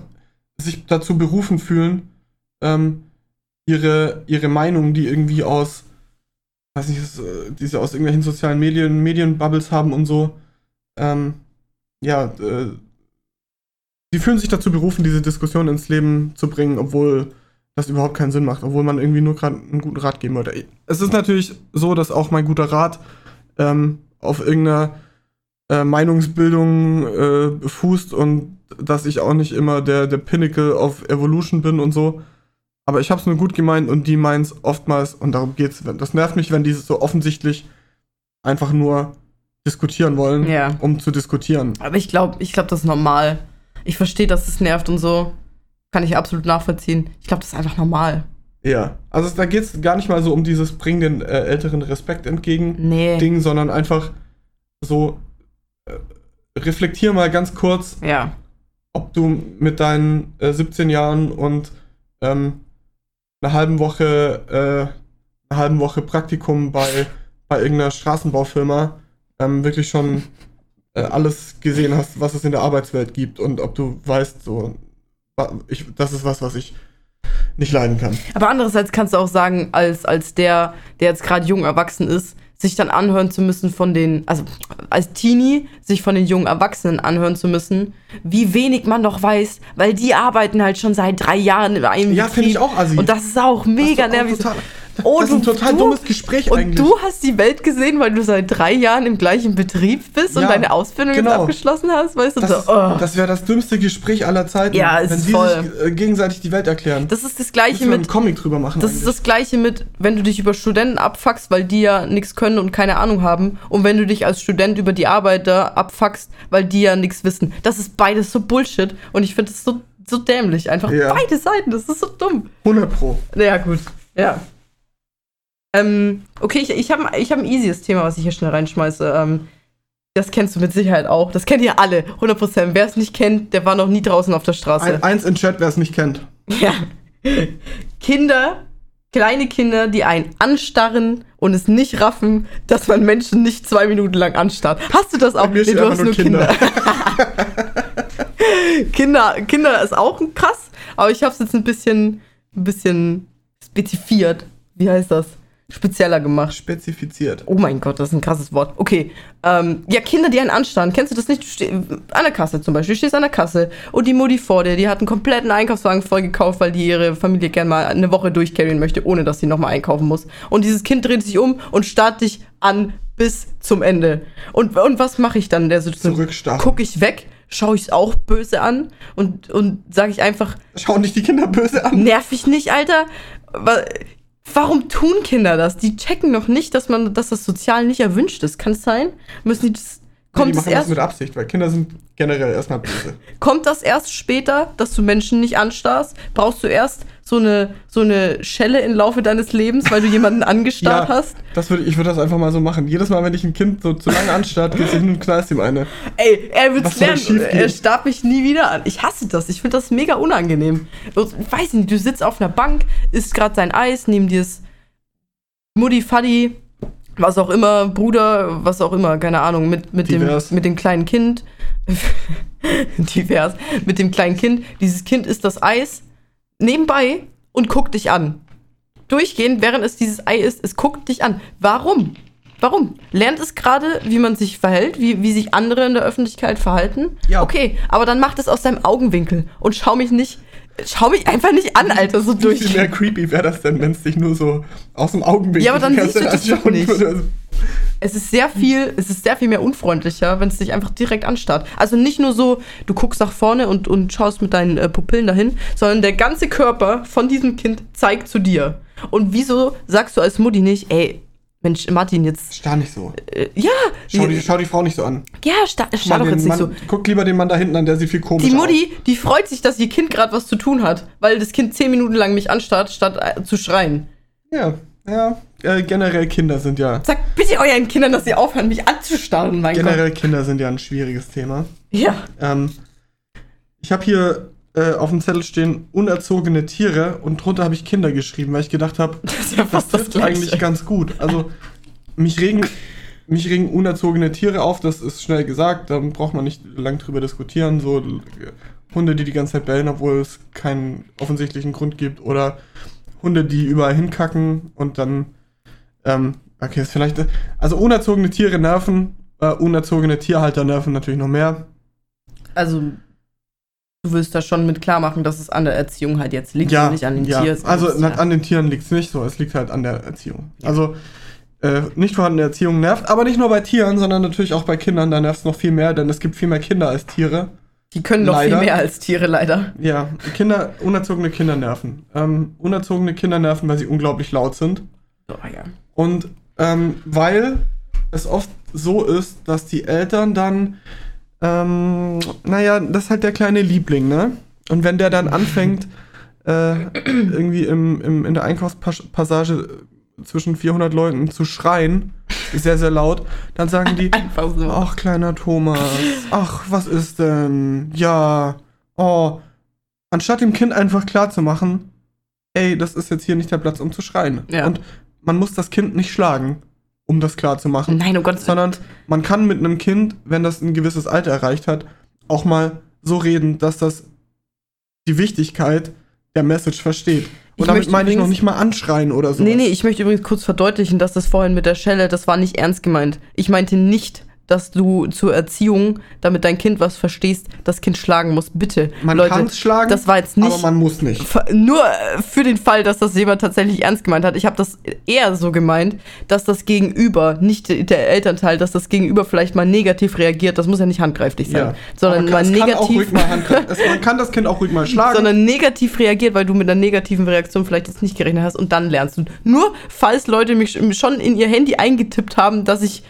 sich dazu berufen fühlen, ähm, ihre, ihre Meinung, die irgendwie aus weiß nicht, äh, die sie aus irgendwelchen sozialen Medien, Medienbubbles haben und so, ähm, ja, äh, sie fühlen sich dazu berufen, diese Diskussion ins Leben zu bringen, obwohl das überhaupt keinen Sinn macht, obwohl man irgendwie nur gerade einen guten Rat geben wollte. Es ist natürlich so, dass auch mein guter Rat ähm, auf irgendeiner äh, Meinungsbildung äh, fußt und dass ich auch nicht immer der, der Pinnacle of Evolution bin und so. Aber ich habe es nur gut gemeint und die meinen es oftmals und darum geht's. Das nervt mich, wenn die so offensichtlich einfach nur diskutieren wollen, ja. um zu diskutieren. Aber ich glaube, ich glaube, das ist normal. Ich verstehe, dass es nervt und so. Kann ich absolut nachvollziehen. Ich glaube, das ist einfach normal. Ja, also da geht es gar nicht mal so um dieses Bring den äh, Älteren Respekt entgegen nee. Ding, sondern einfach so äh, reflektier mal ganz kurz, ja. ob du mit deinen äh, 17 Jahren und ähm, einer halben Woche, äh, einer halben Woche Praktikum bei, bei irgendeiner Straßenbaufirma ähm, wirklich schon äh, alles gesehen hast, was es in der Arbeitswelt gibt und ob du weißt, so, ich, das ist was, was ich nicht leiden kann. Aber andererseits kannst du auch sagen, als, als der, der jetzt gerade jung erwachsen ist, sich dann anhören zu müssen von den, also als Teenie, sich von den jungen Erwachsenen anhören zu müssen, wie wenig man doch weiß, weil die arbeiten halt schon seit drei Jahren in einem Ja, finde ich auch assi. Und das ist auch mega nervig. Oh, das ist ein total du, dummes Gespräch und eigentlich. Und du hast die Welt gesehen, weil du seit drei Jahren im gleichen Betrieb bist ja, und deine Ausbildung genau. jetzt abgeschlossen hast, weißt du? Das, so, oh. das wäre das dümmste Gespräch aller Zeiten, ja, ist wenn sie voll. sich äh, gegenseitig die Welt erklären. Das ist das gleiche mit einen Comic drüber machen. Das eigentlich. ist das gleiche mit, wenn du dich über Studenten abfuckst, weil die ja nichts können und keine Ahnung haben, und wenn du dich als Student über die Arbeiter abfuckst, weil die ja nichts wissen. Das ist beides so Bullshit und ich finde es so so dämlich. Einfach ja. beide Seiten, das ist so dumm. 100 Pro. Ja, gut. Ja. Ähm, okay, ich, ich habe ich hab ein easyes Thema, was ich hier schnell reinschmeiße. Ähm, das kennst du mit Sicherheit auch. Das kennt ihr alle, 100%. Wer es nicht kennt, der war noch nie draußen auf der Straße. Ein, eins in Chat, wer es nicht kennt. Ja. Kinder, kleine Kinder, die einen anstarren und es nicht raffen, dass man Menschen nicht zwei Minuten lang anstarrt. Hast du das auch? Nee, du hast nur Kinder. Kinder. Kinder. Kinder ist auch krass, aber ich habe es jetzt ein bisschen, ein bisschen spezifiert. Wie heißt das? Spezieller gemacht. Spezifiziert. Oh mein Gott, das ist ein krasses Wort. Okay. Ähm, ja, Kinder, die einen anstarren. Kennst du das nicht? Du an der Kasse zum Beispiel. Du stehst an der Kasse und die Mutti vor dir, die hat einen kompletten Einkaufswagen voll gekauft, weil die ihre Familie gerne mal eine Woche durchcarryen möchte, ohne dass sie nochmal einkaufen muss. Und dieses Kind dreht sich um und starrt dich an bis zum Ende. Und, und was mache ich dann in der Situation? Zurückstarren. Guck ich weg? Schaue ich es auch böse an und, und sage ich einfach. Schau nicht die Kinder böse an. Nerv ich nicht, Alter. Warum tun Kinder das? Die checken noch nicht, dass man, dass das sozial nicht erwünscht ist. Kann es sein? Müssen die das. Kommt nee, die machen erst, das mit Absicht, weil Kinder sind generell erstmal böse. Kommt das erst später, dass du Menschen nicht anstarrst? Brauchst du erst so eine, so eine Schelle im Laufe deines Lebens, weil du jemanden angestarrt ja, hast? Das würd, ich würde das einfach mal so machen. Jedes Mal, wenn ich ein Kind so zu lange anstarrt, gehst du hin und knallst ihm eine. Ey, er wird's lernen. Er starrt mich nie wieder an. Ich hasse das. Ich finde das mega unangenehm. Ich weiß nicht, du sitzt auf einer Bank, isst gerade sein Eis, neben dir ist Mutti, Faddy, was auch immer, Bruder, was auch immer, keine Ahnung, mit, mit, dem, mit dem kleinen Kind. divers. Mit dem kleinen Kind. Dieses Kind isst das Eis nebenbei und guckt dich an. Durchgehend, während es dieses Ei isst, es guckt dich an. Warum? Warum? Lernt es gerade, wie man sich verhält, wie, wie sich andere in der Öffentlichkeit verhalten? Ja. Okay, aber dann macht es aus seinem Augenwinkel und schau mich nicht schau mich einfach nicht an, Alter, so durch. Wie viel mehr creepy wäre das denn, wenn es dich nur so aus dem Augenwinkel Ja, aber dann siehst du das doch nicht. Es ist sehr viel, es ist sehr viel mehr unfreundlicher, wenn es dich einfach direkt anstarrt. Also nicht nur so, du guckst nach vorne und, und schaust mit deinen äh, Pupillen dahin, sondern der ganze Körper von diesem Kind zeigt zu dir. Und wieso sagst du als Mutti nicht, ey, Mensch, Martin, jetzt. Starr nicht so. Äh, ja. Schau die, schau die Frau nicht so an. Ja, starr, starr doch jetzt Mann, nicht so. Guck lieber den Mann da hinten an, der sieht viel komisch Die Mutti, aus. die freut sich, dass ihr Kind gerade was zu tun hat, weil das Kind zehn Minuten lang mich anstarrt, statt äh, zu schreien. Ja, ja. Äh, generell Kinder sind ja. Sagt bitte euren Kindern, dass sie aufhören, mich anzustarren, mein Generell Gott. Kinder sind ja ein schwieriges Thema. Ja. Ähm, ich habe hier äh, auf dem Zettel stehen unerzogene Tiere und drunter habe ich Kinder geschrieben, weil ich gedacht habe, das ist ja fast das, das eigentlich ganz gut. Also mich regen, mich regen unerzogene Tiere auf, das ist schnell gesagt, da braucht man nicht lang drüber diskutieren. So Hunde, die die ganze Zeit bellen, obwohl es keinen offensichtlichen Grund gibt, oder Hunde, die überall hinkacken und dann, ähm, okay, ist vielleicht, also unerzogene Tiere nerven, äh, unerzogene Tierhalter nerven natürlich noch mehr. Also du willst da schon mit klar machen, dass es an der Erziehung halt jetzt liegt ja, und nicht an den ja. Tieren. Also ja. an den Tieren liegt es nicht so, es liegt halt an der Erziehung. Ja. Also äh, nicht vorhandene Erziehung nervt, aber nicht nur bei Tieren, sondern natürlich auch bei Kindern, da nervt es noch viel mehr, denn es gibt viel mehr Kinder als Tiere. Die können noch leider. viel mehr als Tiere, leider. Ja, Kinder, unerzogene Kinder nerven. Ähm, unerzogene Kinder nerven, weil sie unglaublich laut sind. Oh, ja. Und ähm, weil es oft so ist, dass die Eltern dann ähm, naja, das ist halt der kleine Liebling, ne? Und wenn der dann anfängt, äh, irgendwie im, im, in der Einkaufspassage zwischen 400 Leuten zu schreien, sehr, sehr laut, dann sagen die, Einfach so. ach, kleiner Thomas, ach, was ist denn? Ja, oh. Anstatt dem Kind einfach klar zu machen, ey, das ist jetzt hier nicht der Platz, um zu schreien. Ja. Und man muss das Kind nicht schlagen um das klar zu machen. Nein, um Gott. Sondern man kann mit einem Kind, wenn das ein gewisses Alter erreicht hat, auch mal so reden, dass das die Wichtigkeit der Message versteht. Und ich damit meine ich noch nicht mal anschreien oder so. Nee, nee, ich möchte übrigens kurz verdeutlichen, dass das vorhin mit der Schelle, das war nicht ernst gemeint. Ich meinte nicht, dass du zur Erziehung, damit dein Kind was verstehst, das Kind schlagen musst. Bitte. Man kann es schlagen, das war jetzt nicht, aber man muss nicht. Nur für den Fall, dass das jemand tatsächlich ernst gemeint hat. Ich habe das eher so gemeint, dass das Gegenüber, nicht der Elternteil, dass das Gegenüber vielleicht mal negativ reagiert. Das muss ja nicht handgreiflich sein. Ja. Sondern kann, mal negativ. Mal es, man kann das Kind auch ruhig mal schlagen. Sondern negativ reagiert, weil du mit einer negativen Reaktion vielleicht jetzt nicht gerechnet hast und dann lernst du. Nur falls Leute mich schon in ihr Handy eingetippt haben, dass ich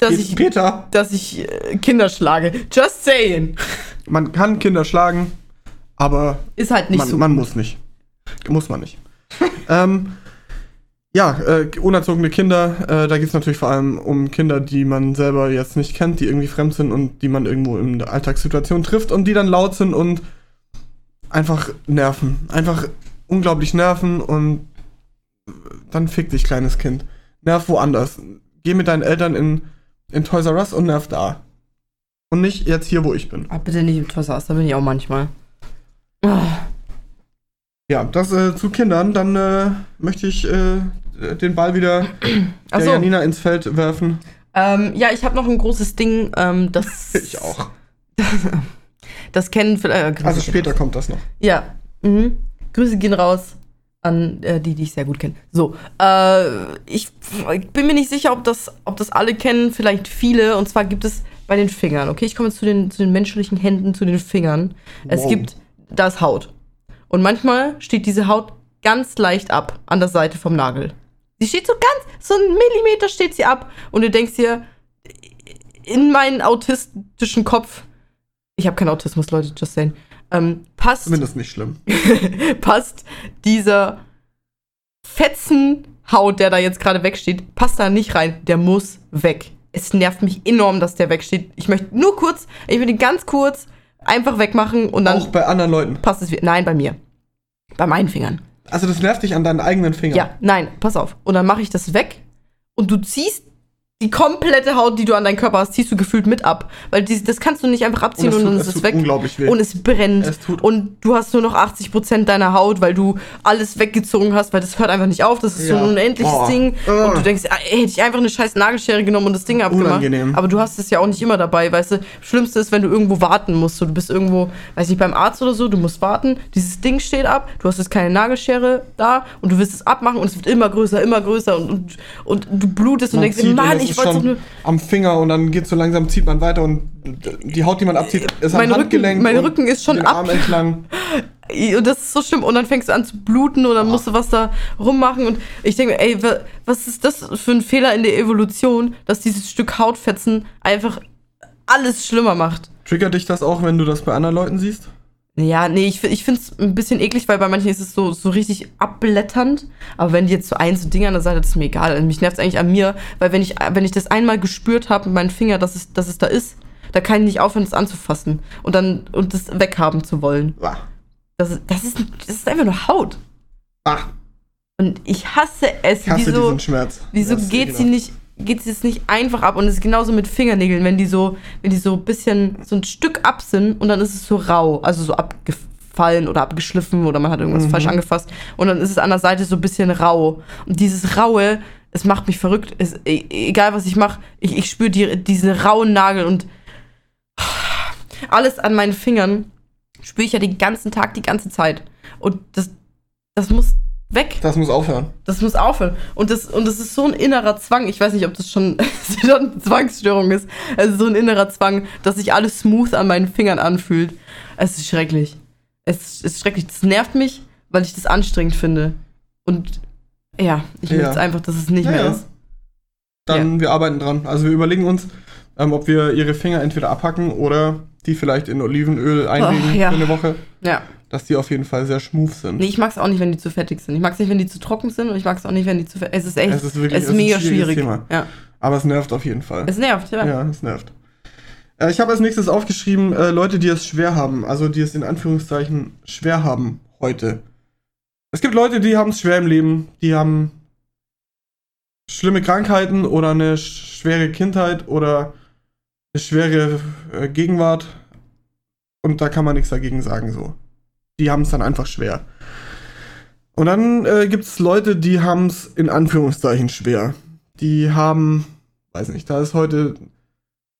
dass ich, Peter. dass ich äh, Kinder schlage. Just saying. Man kann Kinder schlagen, aber ist halt nicht man, so. Man muss nicht. Muss man nicht. ähm, ja, äh, unerzogene Kinder, äh, da geht es natürlich vor allem um Kinder, die man selber jetzt nicht kennt, die irgendwie fremd sind und die man irgendwo in der Alltagssituation trifft und die dann laut sind und einfach nerven. Einfach unglaublich nerven und dann fick dich, kleines Kind. Nerv woanders. Geh mit deinen Eltern in in Toys R Us und Nerv da. Und nicht jetzt hier, wo ich bin. Ah, bitte nicht im Toys R Us, da bin ich auch manchmal. Oh. Ja, das äh, zu Kindern. Dann äh, möchte ich äh, den Ball wieder der so. Janina ins Feld werfen. Ähm, ja, ich habe noch ein großes Ding, ähm, das. ich auch. das kennen vielleicht. Äh, also später kommt das noch. Ja. Mhm. Grüße gehen raus an äh, die, die ich sehr gut kenne. So, äh, ich, ich, bin mir nicht sicher, ob das, ob das alle kennen, vielleicht viele. Und zwar gibt es bei den Fingern, okay? Ich komme jetzt zu den, zu den menschlichen Händen, zu den Fingern. Wow. Es gibt, da ist Haut. Und manchmal steht diese Haut ganz leicht ab an der Seite vom Nagel. Sie steht so ganz, so einen Millimeter steht sie ab. Und du denkst dir, in meinen autistischen Kopf, ich habe keinen Autismus, Leute, just saying ähm, passt. Zumindest nicht schlimm. passt dieser Fetzenhaut, der da jetzt gerade wegsteht, passt da nicht rein. Der muss weg. Es nervt mich enorm, dass der wegsteht. Ich möchte nur kurz, ich will ihn ganz kurz einfach wegmachen und dann. Auch bei anderen Leuten. Passt es wieder. Nein, bei mir. Bei meinen Fingern. Also das nervt dich an deinen eigenen Fingern. Ja, nein, pass auf. Und dann mache ich das weg und du ziehst die komplette Haut, die du an deinem Körper hast, ziehst du gefühlt mit ab. Weil die, das kannst du nicht einfach abziehen und, und dann ist es weg. Unglaublich weh. Und es brennt. Es und du hast nur noch 80% deiner Haut, weil du alles weggezogen hast, weil das hört einfach nicht auf. Das ist ja. so ein unendliches oh. Ding. Oh. Und du denkst, ey, hätte ich einfach eine scheiß Nagelschere genommen und das Ding abgemacht. Unangenehm. Aber du hast es ja auch nicht immer dabei, weißt du. Schlimmste ist, wenn du irgendwo warten musst. So, du bist irgendwo, weiß nicht, beim Arzt oder so, du musst warten. Dieses Ding steht ab, du hast jetzt keine Nagelschere da und du willst es abmachen und es wird immer größer, immer größer und, und, und du blutest Man und denkst, Mann, ich wollte es nur am Finger und dann geht so langsam, zieht man weiter und die Haut, die man abzieht, ist mein am Handgelenk. Rücken, mein Rücken ist schon den ab. Arm entlang. Und das ist so schlimm. Und dann fängst du an zu bluten und dann musst du was da rummachen. Und ich denke mir, ey, was ist das für ein Fehler in der Evolution, dass dieses Stück Hautfetzen einfach alles schlimmer macht? Triggert dich das auch, wenn du das bei anderen Leuten siehst? Ja, nee, ich, ich finde es ein bisschen eklig, weil bei manchen ist es so, so richtig abblätternd. Aber wenn die jetzt so ein, so Ding an der Seite, das ist mir egal. Also mich nervt es eigentlich an mir, weil wenn ich, wenn ich das einmal gespürt habe mit meinen Finger, dass es, dass es da ist, da kann ich nicht aufhören, das anzufassen und dann und das weghaben zu wollen. Das, das, ist, das ist einfach nur Haut. Ach. Und ich hasse es. Ich hasse wieso, diesen Schmerz. Wieso geht sie nicht geht es jetzt nicht einfach ab und es ist genauso mit Fingernägeln, wenn die so, wenn die so ein bisschen so ein Stück ab sind und dann ist es so rau, also so abgefallen oder abgeschliffen oder man hat irgendwas mhm. falsch angefasst und dann ist es an der Seite so ein bisschen rau. Und dieses raue, es macht mich verrückt. Es, e, egal was ich mache, ich, ich spüre die, diesen rauen Nagel und alles an meinen Fingern spüre ich ja den ganzen Tag, die ganze Zeit. Und das, das muss weg. Das muss aufhören. Das muss aufhören. Und das, und das ist so ein innerer Zwang. Ich weiß nicht, ob das schon, eine Zwangsstörung ist. Also so ein innerer Zwang, dass sich alles smooth an meinen Fingern anfühlt. Es ist schrecklich. Es ist schrecklich. Das nervt mich, weil ich das anstrengend finde. Und ja, ich ja. möchte einfach, dass es nicht ja, mehr ja. ist. Dann, wir arbeiten dran. Also wir überlegen uns, ähm, ob wir ihre Finger entweder abhacken oder die vielleicht in Olivenöl einlegen oh, für eine Woche. Ja dass die auf jeden Fall sehr smooth sind. Nee, ich mag es auch nicht, wenn die zu fettig sind. Ich mag es nicht, wenn die zu trocken sind und ich mag es auch nicht, wenn die zu fettig sind. Es ist echt, es ist, wirklich, es ist mega ein schwierig. Thema. Ja. Aber es nervt auf jeden Fall. Es nervt, ja. Ja, es nervt. Äh, ich habe als nächstes aufgeschrieben, äh, Leute, die es schwer haben, also die es in Anführungszeichen schwer haben heute. Es gibt Leute, die haben es schwer im Leben, die haben schlimme Krankheiten oder eine schwere Kindheit oder eine schwere äh, Gegenwart und da kann man nichts dagegen sagen so die haben es dann einfach schwer. Und dann äh, gibt es Leute, die haben es in Anführungszeichen schwer. Die haben, weiß nicht, da ist heute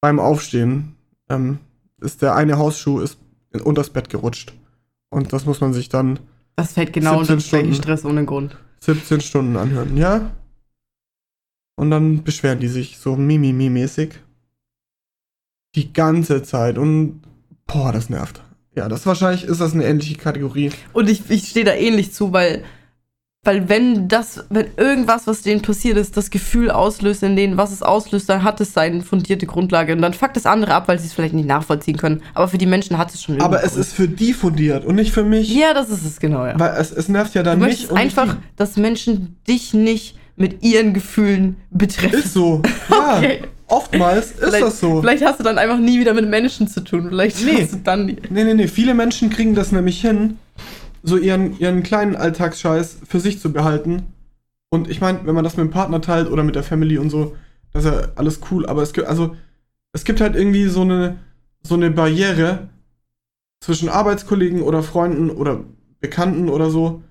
beim Aufstehen, ähm, ist der eine Hausschuh ist unter das Bett gerutscht. Und das muss man sich dann. Das fällt genau unter den Stress ohne Grund. 17 Stunden anhören, ja? Und dann beschweren die sich so mimimi-mäßig. Die ganze Zeit. Und boah, das nervt. Ja, das wahrscheinlich ist das eine ähnliche Kategorie. Und ich, ich stehe da ähnlich zu, weil, weil wenn das, wenn irgendwas, was denen passiert ist, das Gefühl auslöst in denen, was es auslöst, dann hat es seine fundierte Grundlage. Und dann fuckt das andere ab, weil sie es vielleicht nicht nachvollziehen können. Aber für die Menschen hat es schon Aber es ist für die fundiert und nicht für mich. Ja, das ist es genau, ja. Weil es, es nervt ja dann du nicht. Und einfach, dass Menschen dich nicht mit ihren Gefühlen betreffen. Ist so. Ja. okay. Oftmals ist das so. Vielleicht hast du dann einfach nie wieder mit Menschen zu tun. Vielleicht nee. hast du dann nie. Nee, nee, nee. Viele Menschen kriegen das nämlich hin, so ihren, ihren kleinen Alltagsscheiß für sich zu behalten. Und ich meine, wenn man das mit dem Partner teilt oder mit der Family und so, das ist ja alles cool. Aber es gibt, also, es gibt halt irgendwie so eine, so eine Barriere zwischen Arbeitskollegen oder Freunden oder Bekannten oder so.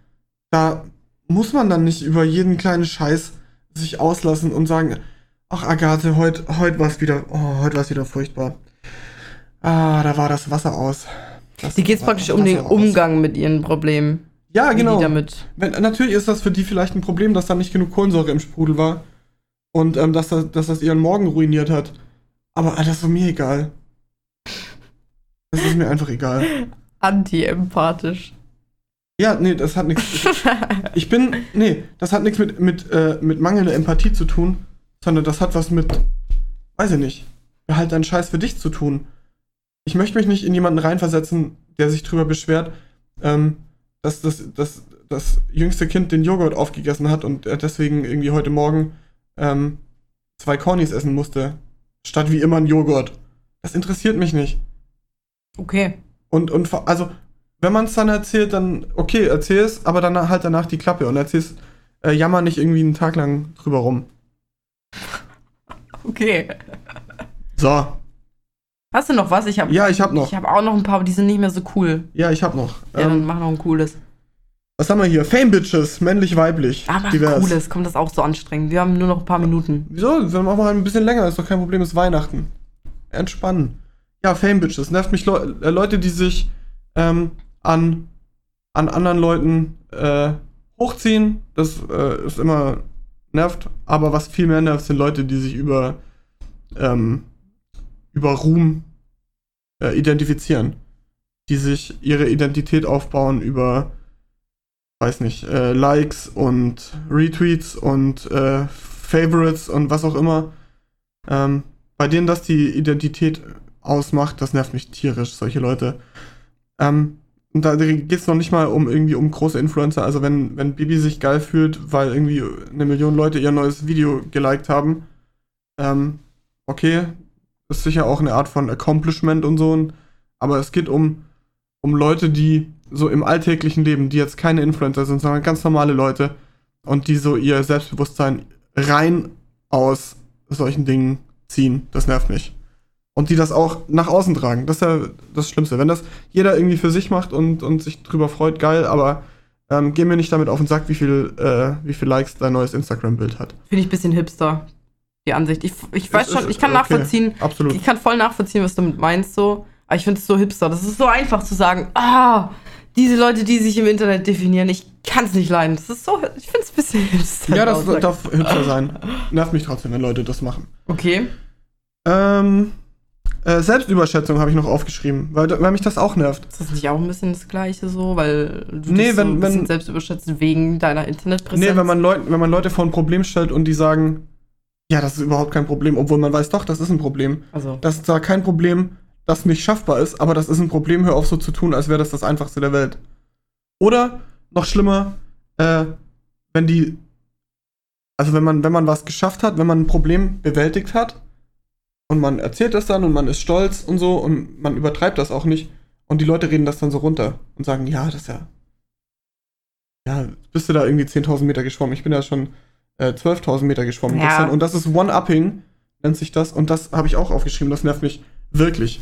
Da muss man dann nicht über jeden kleinen Scheiß sich auslassen und sagen, ach Agathe, heute heut war es wieder, oh, es wieder furchtbar. Ah, da war das Wasser aus. Das Die geht praktisch um den Umgang aus. mit ihren Problemen. Ja, genau. Damit. Wenn, natürlich ist das für die vielleicht ein Problem, dass da nicht genug Kohlensäure im Sprudel war. Und ähm, dass, das, dass das ihren Morgen ruiniert hat. Aber ah, das ist mir egal. Das ist mir einfach egal. Anti-empathisch. Ja, nee, das hat nichts. ich bin. Nee, das hat nichts mit, mit, äh, mit mangelnder Empathie zu tun, sondern das hat was mit. Weiß ich nicht. Halt deinen Scheiß für dich zu tun. Ich möchte mich nicht in jemanden reinversetzen, der sich drüber beschwert, ähm, dass das, das, das jüngste Kind den Joghurt aufgegessen hat und er deswegen irgendwie heute Morgen ähm, zwei Cornys essen musste, statt wie immer ein Joghurt. Das interessiert mich nicht. Okay. Und, und also wenn man es dann erzählt, dann okay, erzähl es, aber dann halt danach die Klappe und erzähl's, äh, jammer nicht irgendwie einen Tag lang drüber rum. Okay. So. Hast du noch was? Ich hab, ja, ich habe noch. Ich habe auch noch ein paar, aber die sind nicht mehr so cool. Ja, ich habe noch. Ja, ähm, dann mach noch ein cooles. Was haben wir hier? Fame Bitches, männlich, weiblich. Ah, mach divers. cooles. Kommt das auch so anstrengend? Wir haben nur noch ein paar Minuten. Wieso? Wir machen mal ein bisschen länger. Ist doch kein Problem. Ist Weihnachten. Entspannen. Ja, Fame Bitches. Nervt mich Le äh, Leute, die sich ähm, an, an anderen Leuten äh, hochziehen. Das äh, ist immer nervt. Aber was viel mehr nervt, sind Leute, die sich über, ähm, über Ruhm äh, identifizieren. Die sich ihre Identität aufbauen über, weiß nicht, äh, Likes und Retweets und äh, Favorites und was auch immer. Ähm, bei denen das die Identität ausmacht, das nervt mich tierisch, solche Leute. Ähm, und da geht es noch nicht mal um irgendwie um große Influencer. Also wenn, wenn Bibi sich geil fühlt, weil irgendwie eine Million Leute ihr neues Video geliked haben, ähm, okay, ist sicher auch eine Art von Accomplishment und so. Aber es geht um, um Leute, die so im alltäglichen Leben, die jetzt keine Influencer sind, sondern ganz normale Leute und die so ihr Selbstbewusstsein rein aus solchen Dingen ziehen. Das nervt mich und die das auch nach außen tragen. Das ist ja das Schlimmste. Wenn das jeder irgendwie für sich macht und, und sich drüber freut, geil, aber ähm, geh mir nicht damit auf den Sack, wie viel, äh, wie viel Likes dein neues Instagram-Bild hat. Finde ich ein bisschen hipster, die Ansicht. Ich, ich weiß ist, schon, ich kann okay, nachvollziehen. Absolut. Ich kann voll nachvollziehen, was du damit meinst, so. Aber ich finde es so hipster. Das ist so einfach zu sagen, ah, diese Leute, die sich im Internet definieren, ich kann es nicht leiden. Das ist so, ich finde es ein bisschen hipster. Ja, das darf hipster sein. Nervt mich trotzdem, wenn Leute das machen. Okay. Ähm, äh, Selbstüberschätzung habe ich noch aufgeschrieben, weil, weil mich das auch nervt. Ist das nicht auch ein bisschen das Gleiche so, weil du nee, dich wenn, so ein bisschen wenn, selbst überschätzt wegen deiner Internetpräsenz? Nee, wenn man, Leut, wenn man Leute vor ein Problem stellt und die sagen, ja, das ist überhaupt kein Problem, obwohl man weiß, doch, das ist ein Problem. Also. Das ist zwar kein Problem, das nicht schaffbar ist, aber das ist ein Problem, hör auf so zu tun, als wäre das das Einfachste der Welt. Oder, noch schlimmer, äh, wenn die, also wenn man, wenn man was geschafft hat, wenn man ein Problem bewältigt hat, und man erzählt das dann und man ist stolz und so und man übertreibt das auch nicht. Und die Leute reden das dann so runter und sagen, ja, das ist ja. Ja, bist du da irgendwie 10.000 Meter geschwommen? Ich bin ja schon äh, 12.000 Meter geschwommen ja. gestern. Und das ist One-Upping, nennt sich das. Und das habe ich auch aufgeschrieben. Das nervt mich wirklich.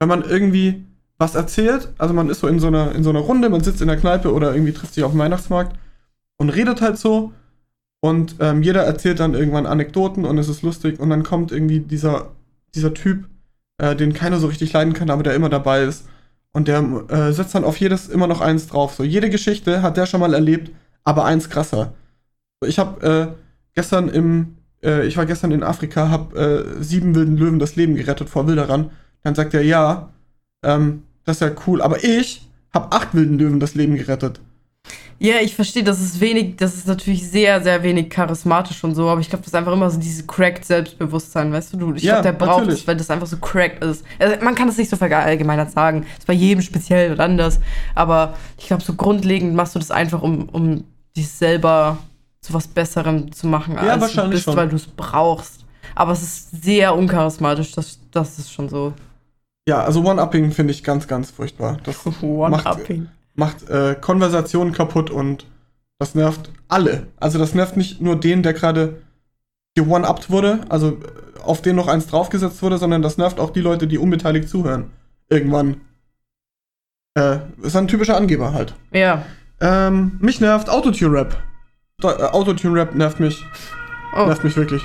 Wenn man irgendwie was erzählt, also man ist so in so einer, in so einer Runde, man sitzt in der Kneipe oder irgendwie trifft sich auf dem Weihnachtsmarkt und redet halt so. Und ähm, jeder erzählt dann irgendwann Anekdoten und es ist lustig. Und dann kommt irgendwie dieser, dieser Typ, äh, den keiner so richtig leiden kann, aber der immer dabei ist. Und der äh, setzt dann auf jedes immer noch eins drauf. So, jede Geschichte hat der schon mal erlebt, aber eins krasser. Ich habe äh, gestern im, äh, ich war gestern in Afrika, habe äh, sieben wilden Löwen das Leben gerettet vor Wilderern. Dann sagt er, ja, ähm, das ist ja cool, aber ich habe acht wilden Löwen das Leben gerettet. Ja, ich verstehe, das ist wenig, das ist natürlich sehr, sehr wenig charismatisch und so, aber ich glaube, das ist einfach immer so diese cracked Selbstbewusstsein, weißt du? Ich ja, glaube, der braucht es, weil das einfach so cracked ist. Also, man kann das nicht so verallgemeinert sagen. Das ist bei jedem speziell oder anders. Aber ich glaube, so grundlegend machst du das einfach, um, um dich selber zu was Besserem zu machen, ja, als du bist, schon. weil du es brauchst. Aber es ist sehr uncharismatisch, das, das ist schon so. Ja, also One-Upping finde ich ganz, ganz furchtbar. Das One-Upping. Macht, äh, Konversationen kaputt und das nervt alle. Also das nervt nicht nur den, der gerade ge-one-upped wurde, also äh, auf den noch eins draufgesetzt wurde, sondern das nervt auch die Leute, die unbeteiligt zuhören. Irgendwann. Äh, ist ein typischer Angeber halt. Ja. Ähm, mich nervt Autotune-Rap. Äh, Autotune-Rap nervt mich. Oh. Nervt mich wirklich.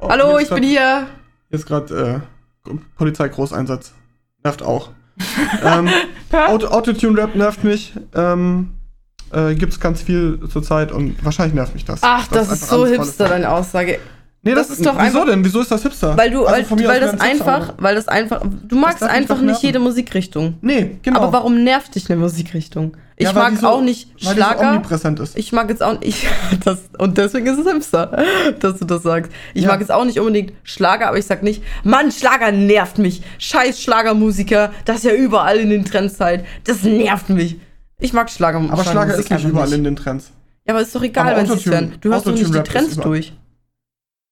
Oh, Hallo, ich grad, bin hier. Hier ist gerade äh, Polizeigroßeinsatz nervt auch. ähm, Auto Autotune-Rap nervt mich. Ähm, äh, Gibt es ganz viel zurzeit und wahrscheinlich nervt mich das. Ach, das, das ist so hipster, deine Aussage. Nee, das, das ist doch Wieso einfach, denn? Wieso ist das hipster? Weil du, also weil, weil das einfach, weil das einfach, du magst einfach nicht jede Musikrichtung. Nee, genau. Aber warum nervt dich eine Musikrichtung? Ich ja, mag so, auch nicht Schlager. Ist. Ich mag jetzt auch nicht, das, und deswegen ist es hipster, dass du das sagst. Ich ja. mag jetzt auch nicht unbedingt Schlager, aber ich sag nicht, Mann, Schlager nervt mich. Scheiß Schlagermusiker, das ist ja überall in den Trends halt. Das nervt mich. Ich mag Schlager. Aber Schlager ist nicht überall nicht. in den Trends. Ja, aber ist doch egal, wenn sie es werden. Du hörst doch nicht die Trends durch.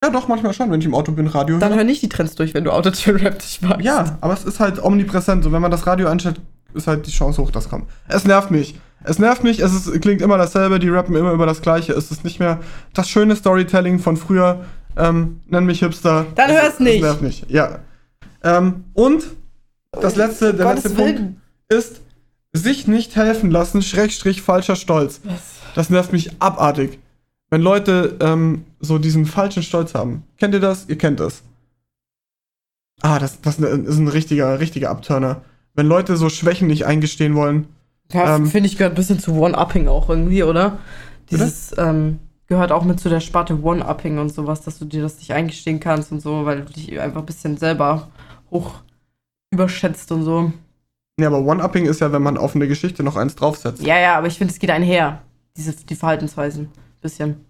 Ja, doch, manchmal schon, wenn ich im Auto bin, Radio Dann hör nicht die Trends durch, wenn du Autotune-Rap dich magst. Ja, aber es ist halt omnipräsent. So, wenn man das Radio anstellt, ist halt die Chance hoch, dass kommt. Es nervt mich. Es nervt mich, es ist, klingt immer dasselbe, die rappen immer über das Gleiche. Es ist nicht mehr das schöne Storytelling von früher. Ähm, nenn mich Hipster. Dann hör's es, nicht. Es nervt mich, ja. Ähm, und das letzte, der Gottes letzte Willen. Punkt ist, sich nicht helfen lassen, Schrägstrich falscher Stolz. Das nervt mich abartig wenn Leute ähm, so diesen falschen Stolz haben. Kennt ihr das? Ihr kennt das. Ah, das, das ist ein richtiger, richtiger Abturner. Wenn Leute so Schwächen nicht eingestehen wollen. Ja, ähm, finde ich gehört ein bisschen zu One-Upping auch irgendwie, oder? Dieses ähm, gehört auch mit zu der Sparte One-Upping und sowas, dass du dir das nicht eingestehen kannst und so, weil du dich einfach ein bisschen selber hoch überschätzt und so. Ja, aber One-Upping ist ja, wenn man auf eine Geschichte noch eins draufsetzt. Ja, ja, aber ich finde, es geht einher, diese, die Verhaltensweisen bisschen.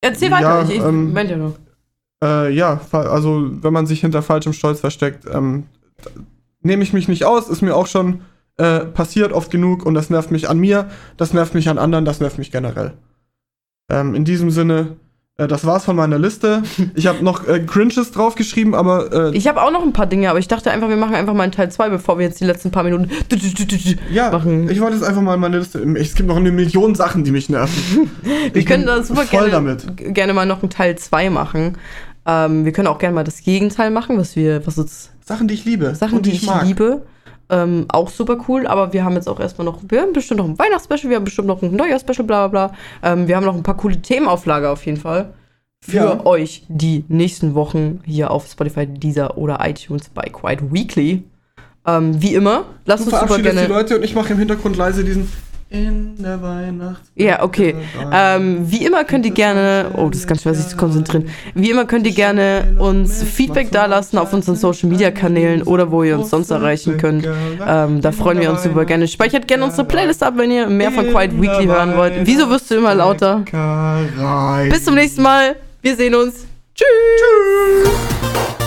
Erzähl weiter, ja, ich, ich ähm, ja nur. Äh, ja, also wenn man sich hinter falschem Stolz versteckt, ähm, nehme ich mich nicht aus, ist mir auch schon äh, passiert oft genug und das nervt mich an mir, das nervt mich an anderen, das nervt mich generell. Ähm, in diesem Sinne, das war's von meiner Liste. Ich habe noch äh, Cringes draufgeschrieben, aber. Äh, ich habe auch noch ein paar Dinge, aber ich dachte einfach, wir machen einfach mal einen Teil 2, bevor wir jetzt die letzten paar Minuten ja, machen. Ich wollte jetzt einfach mal meine Liste. Es gibt noch eine Million Sachen, die mich nerven. wir ich können da super gerne, damit. gerne mal noch einen Teil 2 machen. Ähm, wir können auch gerne mal das Gegenteil machen, was wir, was uns. Sachen, die ich liebe. Sachen, die, die, ich, ich liebe. Ähm, auch super cool, aber wir haben jetzt auch erstmal noch, wir haben bestimmt noch ein Weihnachtsspecial, wir haben bestimmt noch ein Neujahrspecial, bla bla bla. Ähm, wir haben noch ein paar coole Themenauflage auf jeden Fall. Für ja. euch die nächsten Wochen hier auf Spotify, Deezer oder iTunes bei Quiet Weekly. Ähm, wie immer, lasst du uns super gerne. die Leute und ich mache im Hintergrund leise diesen in der Weihnachts. Ja, okay. Ähm, wie immer könnt ihr gerne, oh, das ist ganz schwer, sich zu konzentrieren. Wie immer könnt ihr gerne uns Feedback dalassen auf unseren Social Media Kanälen oder wo ihr uns sonst erreichen könnt. Ähm, da freuen wir uns super gerne. Speichert gerne unsere Playlist ab, wenn ihr mehr von Quiet Weekly hören wollt. Wieso wirst du immer lauter? Bis zum nächsten Mal. Wir sehen uns. Tschüss. Tschüss.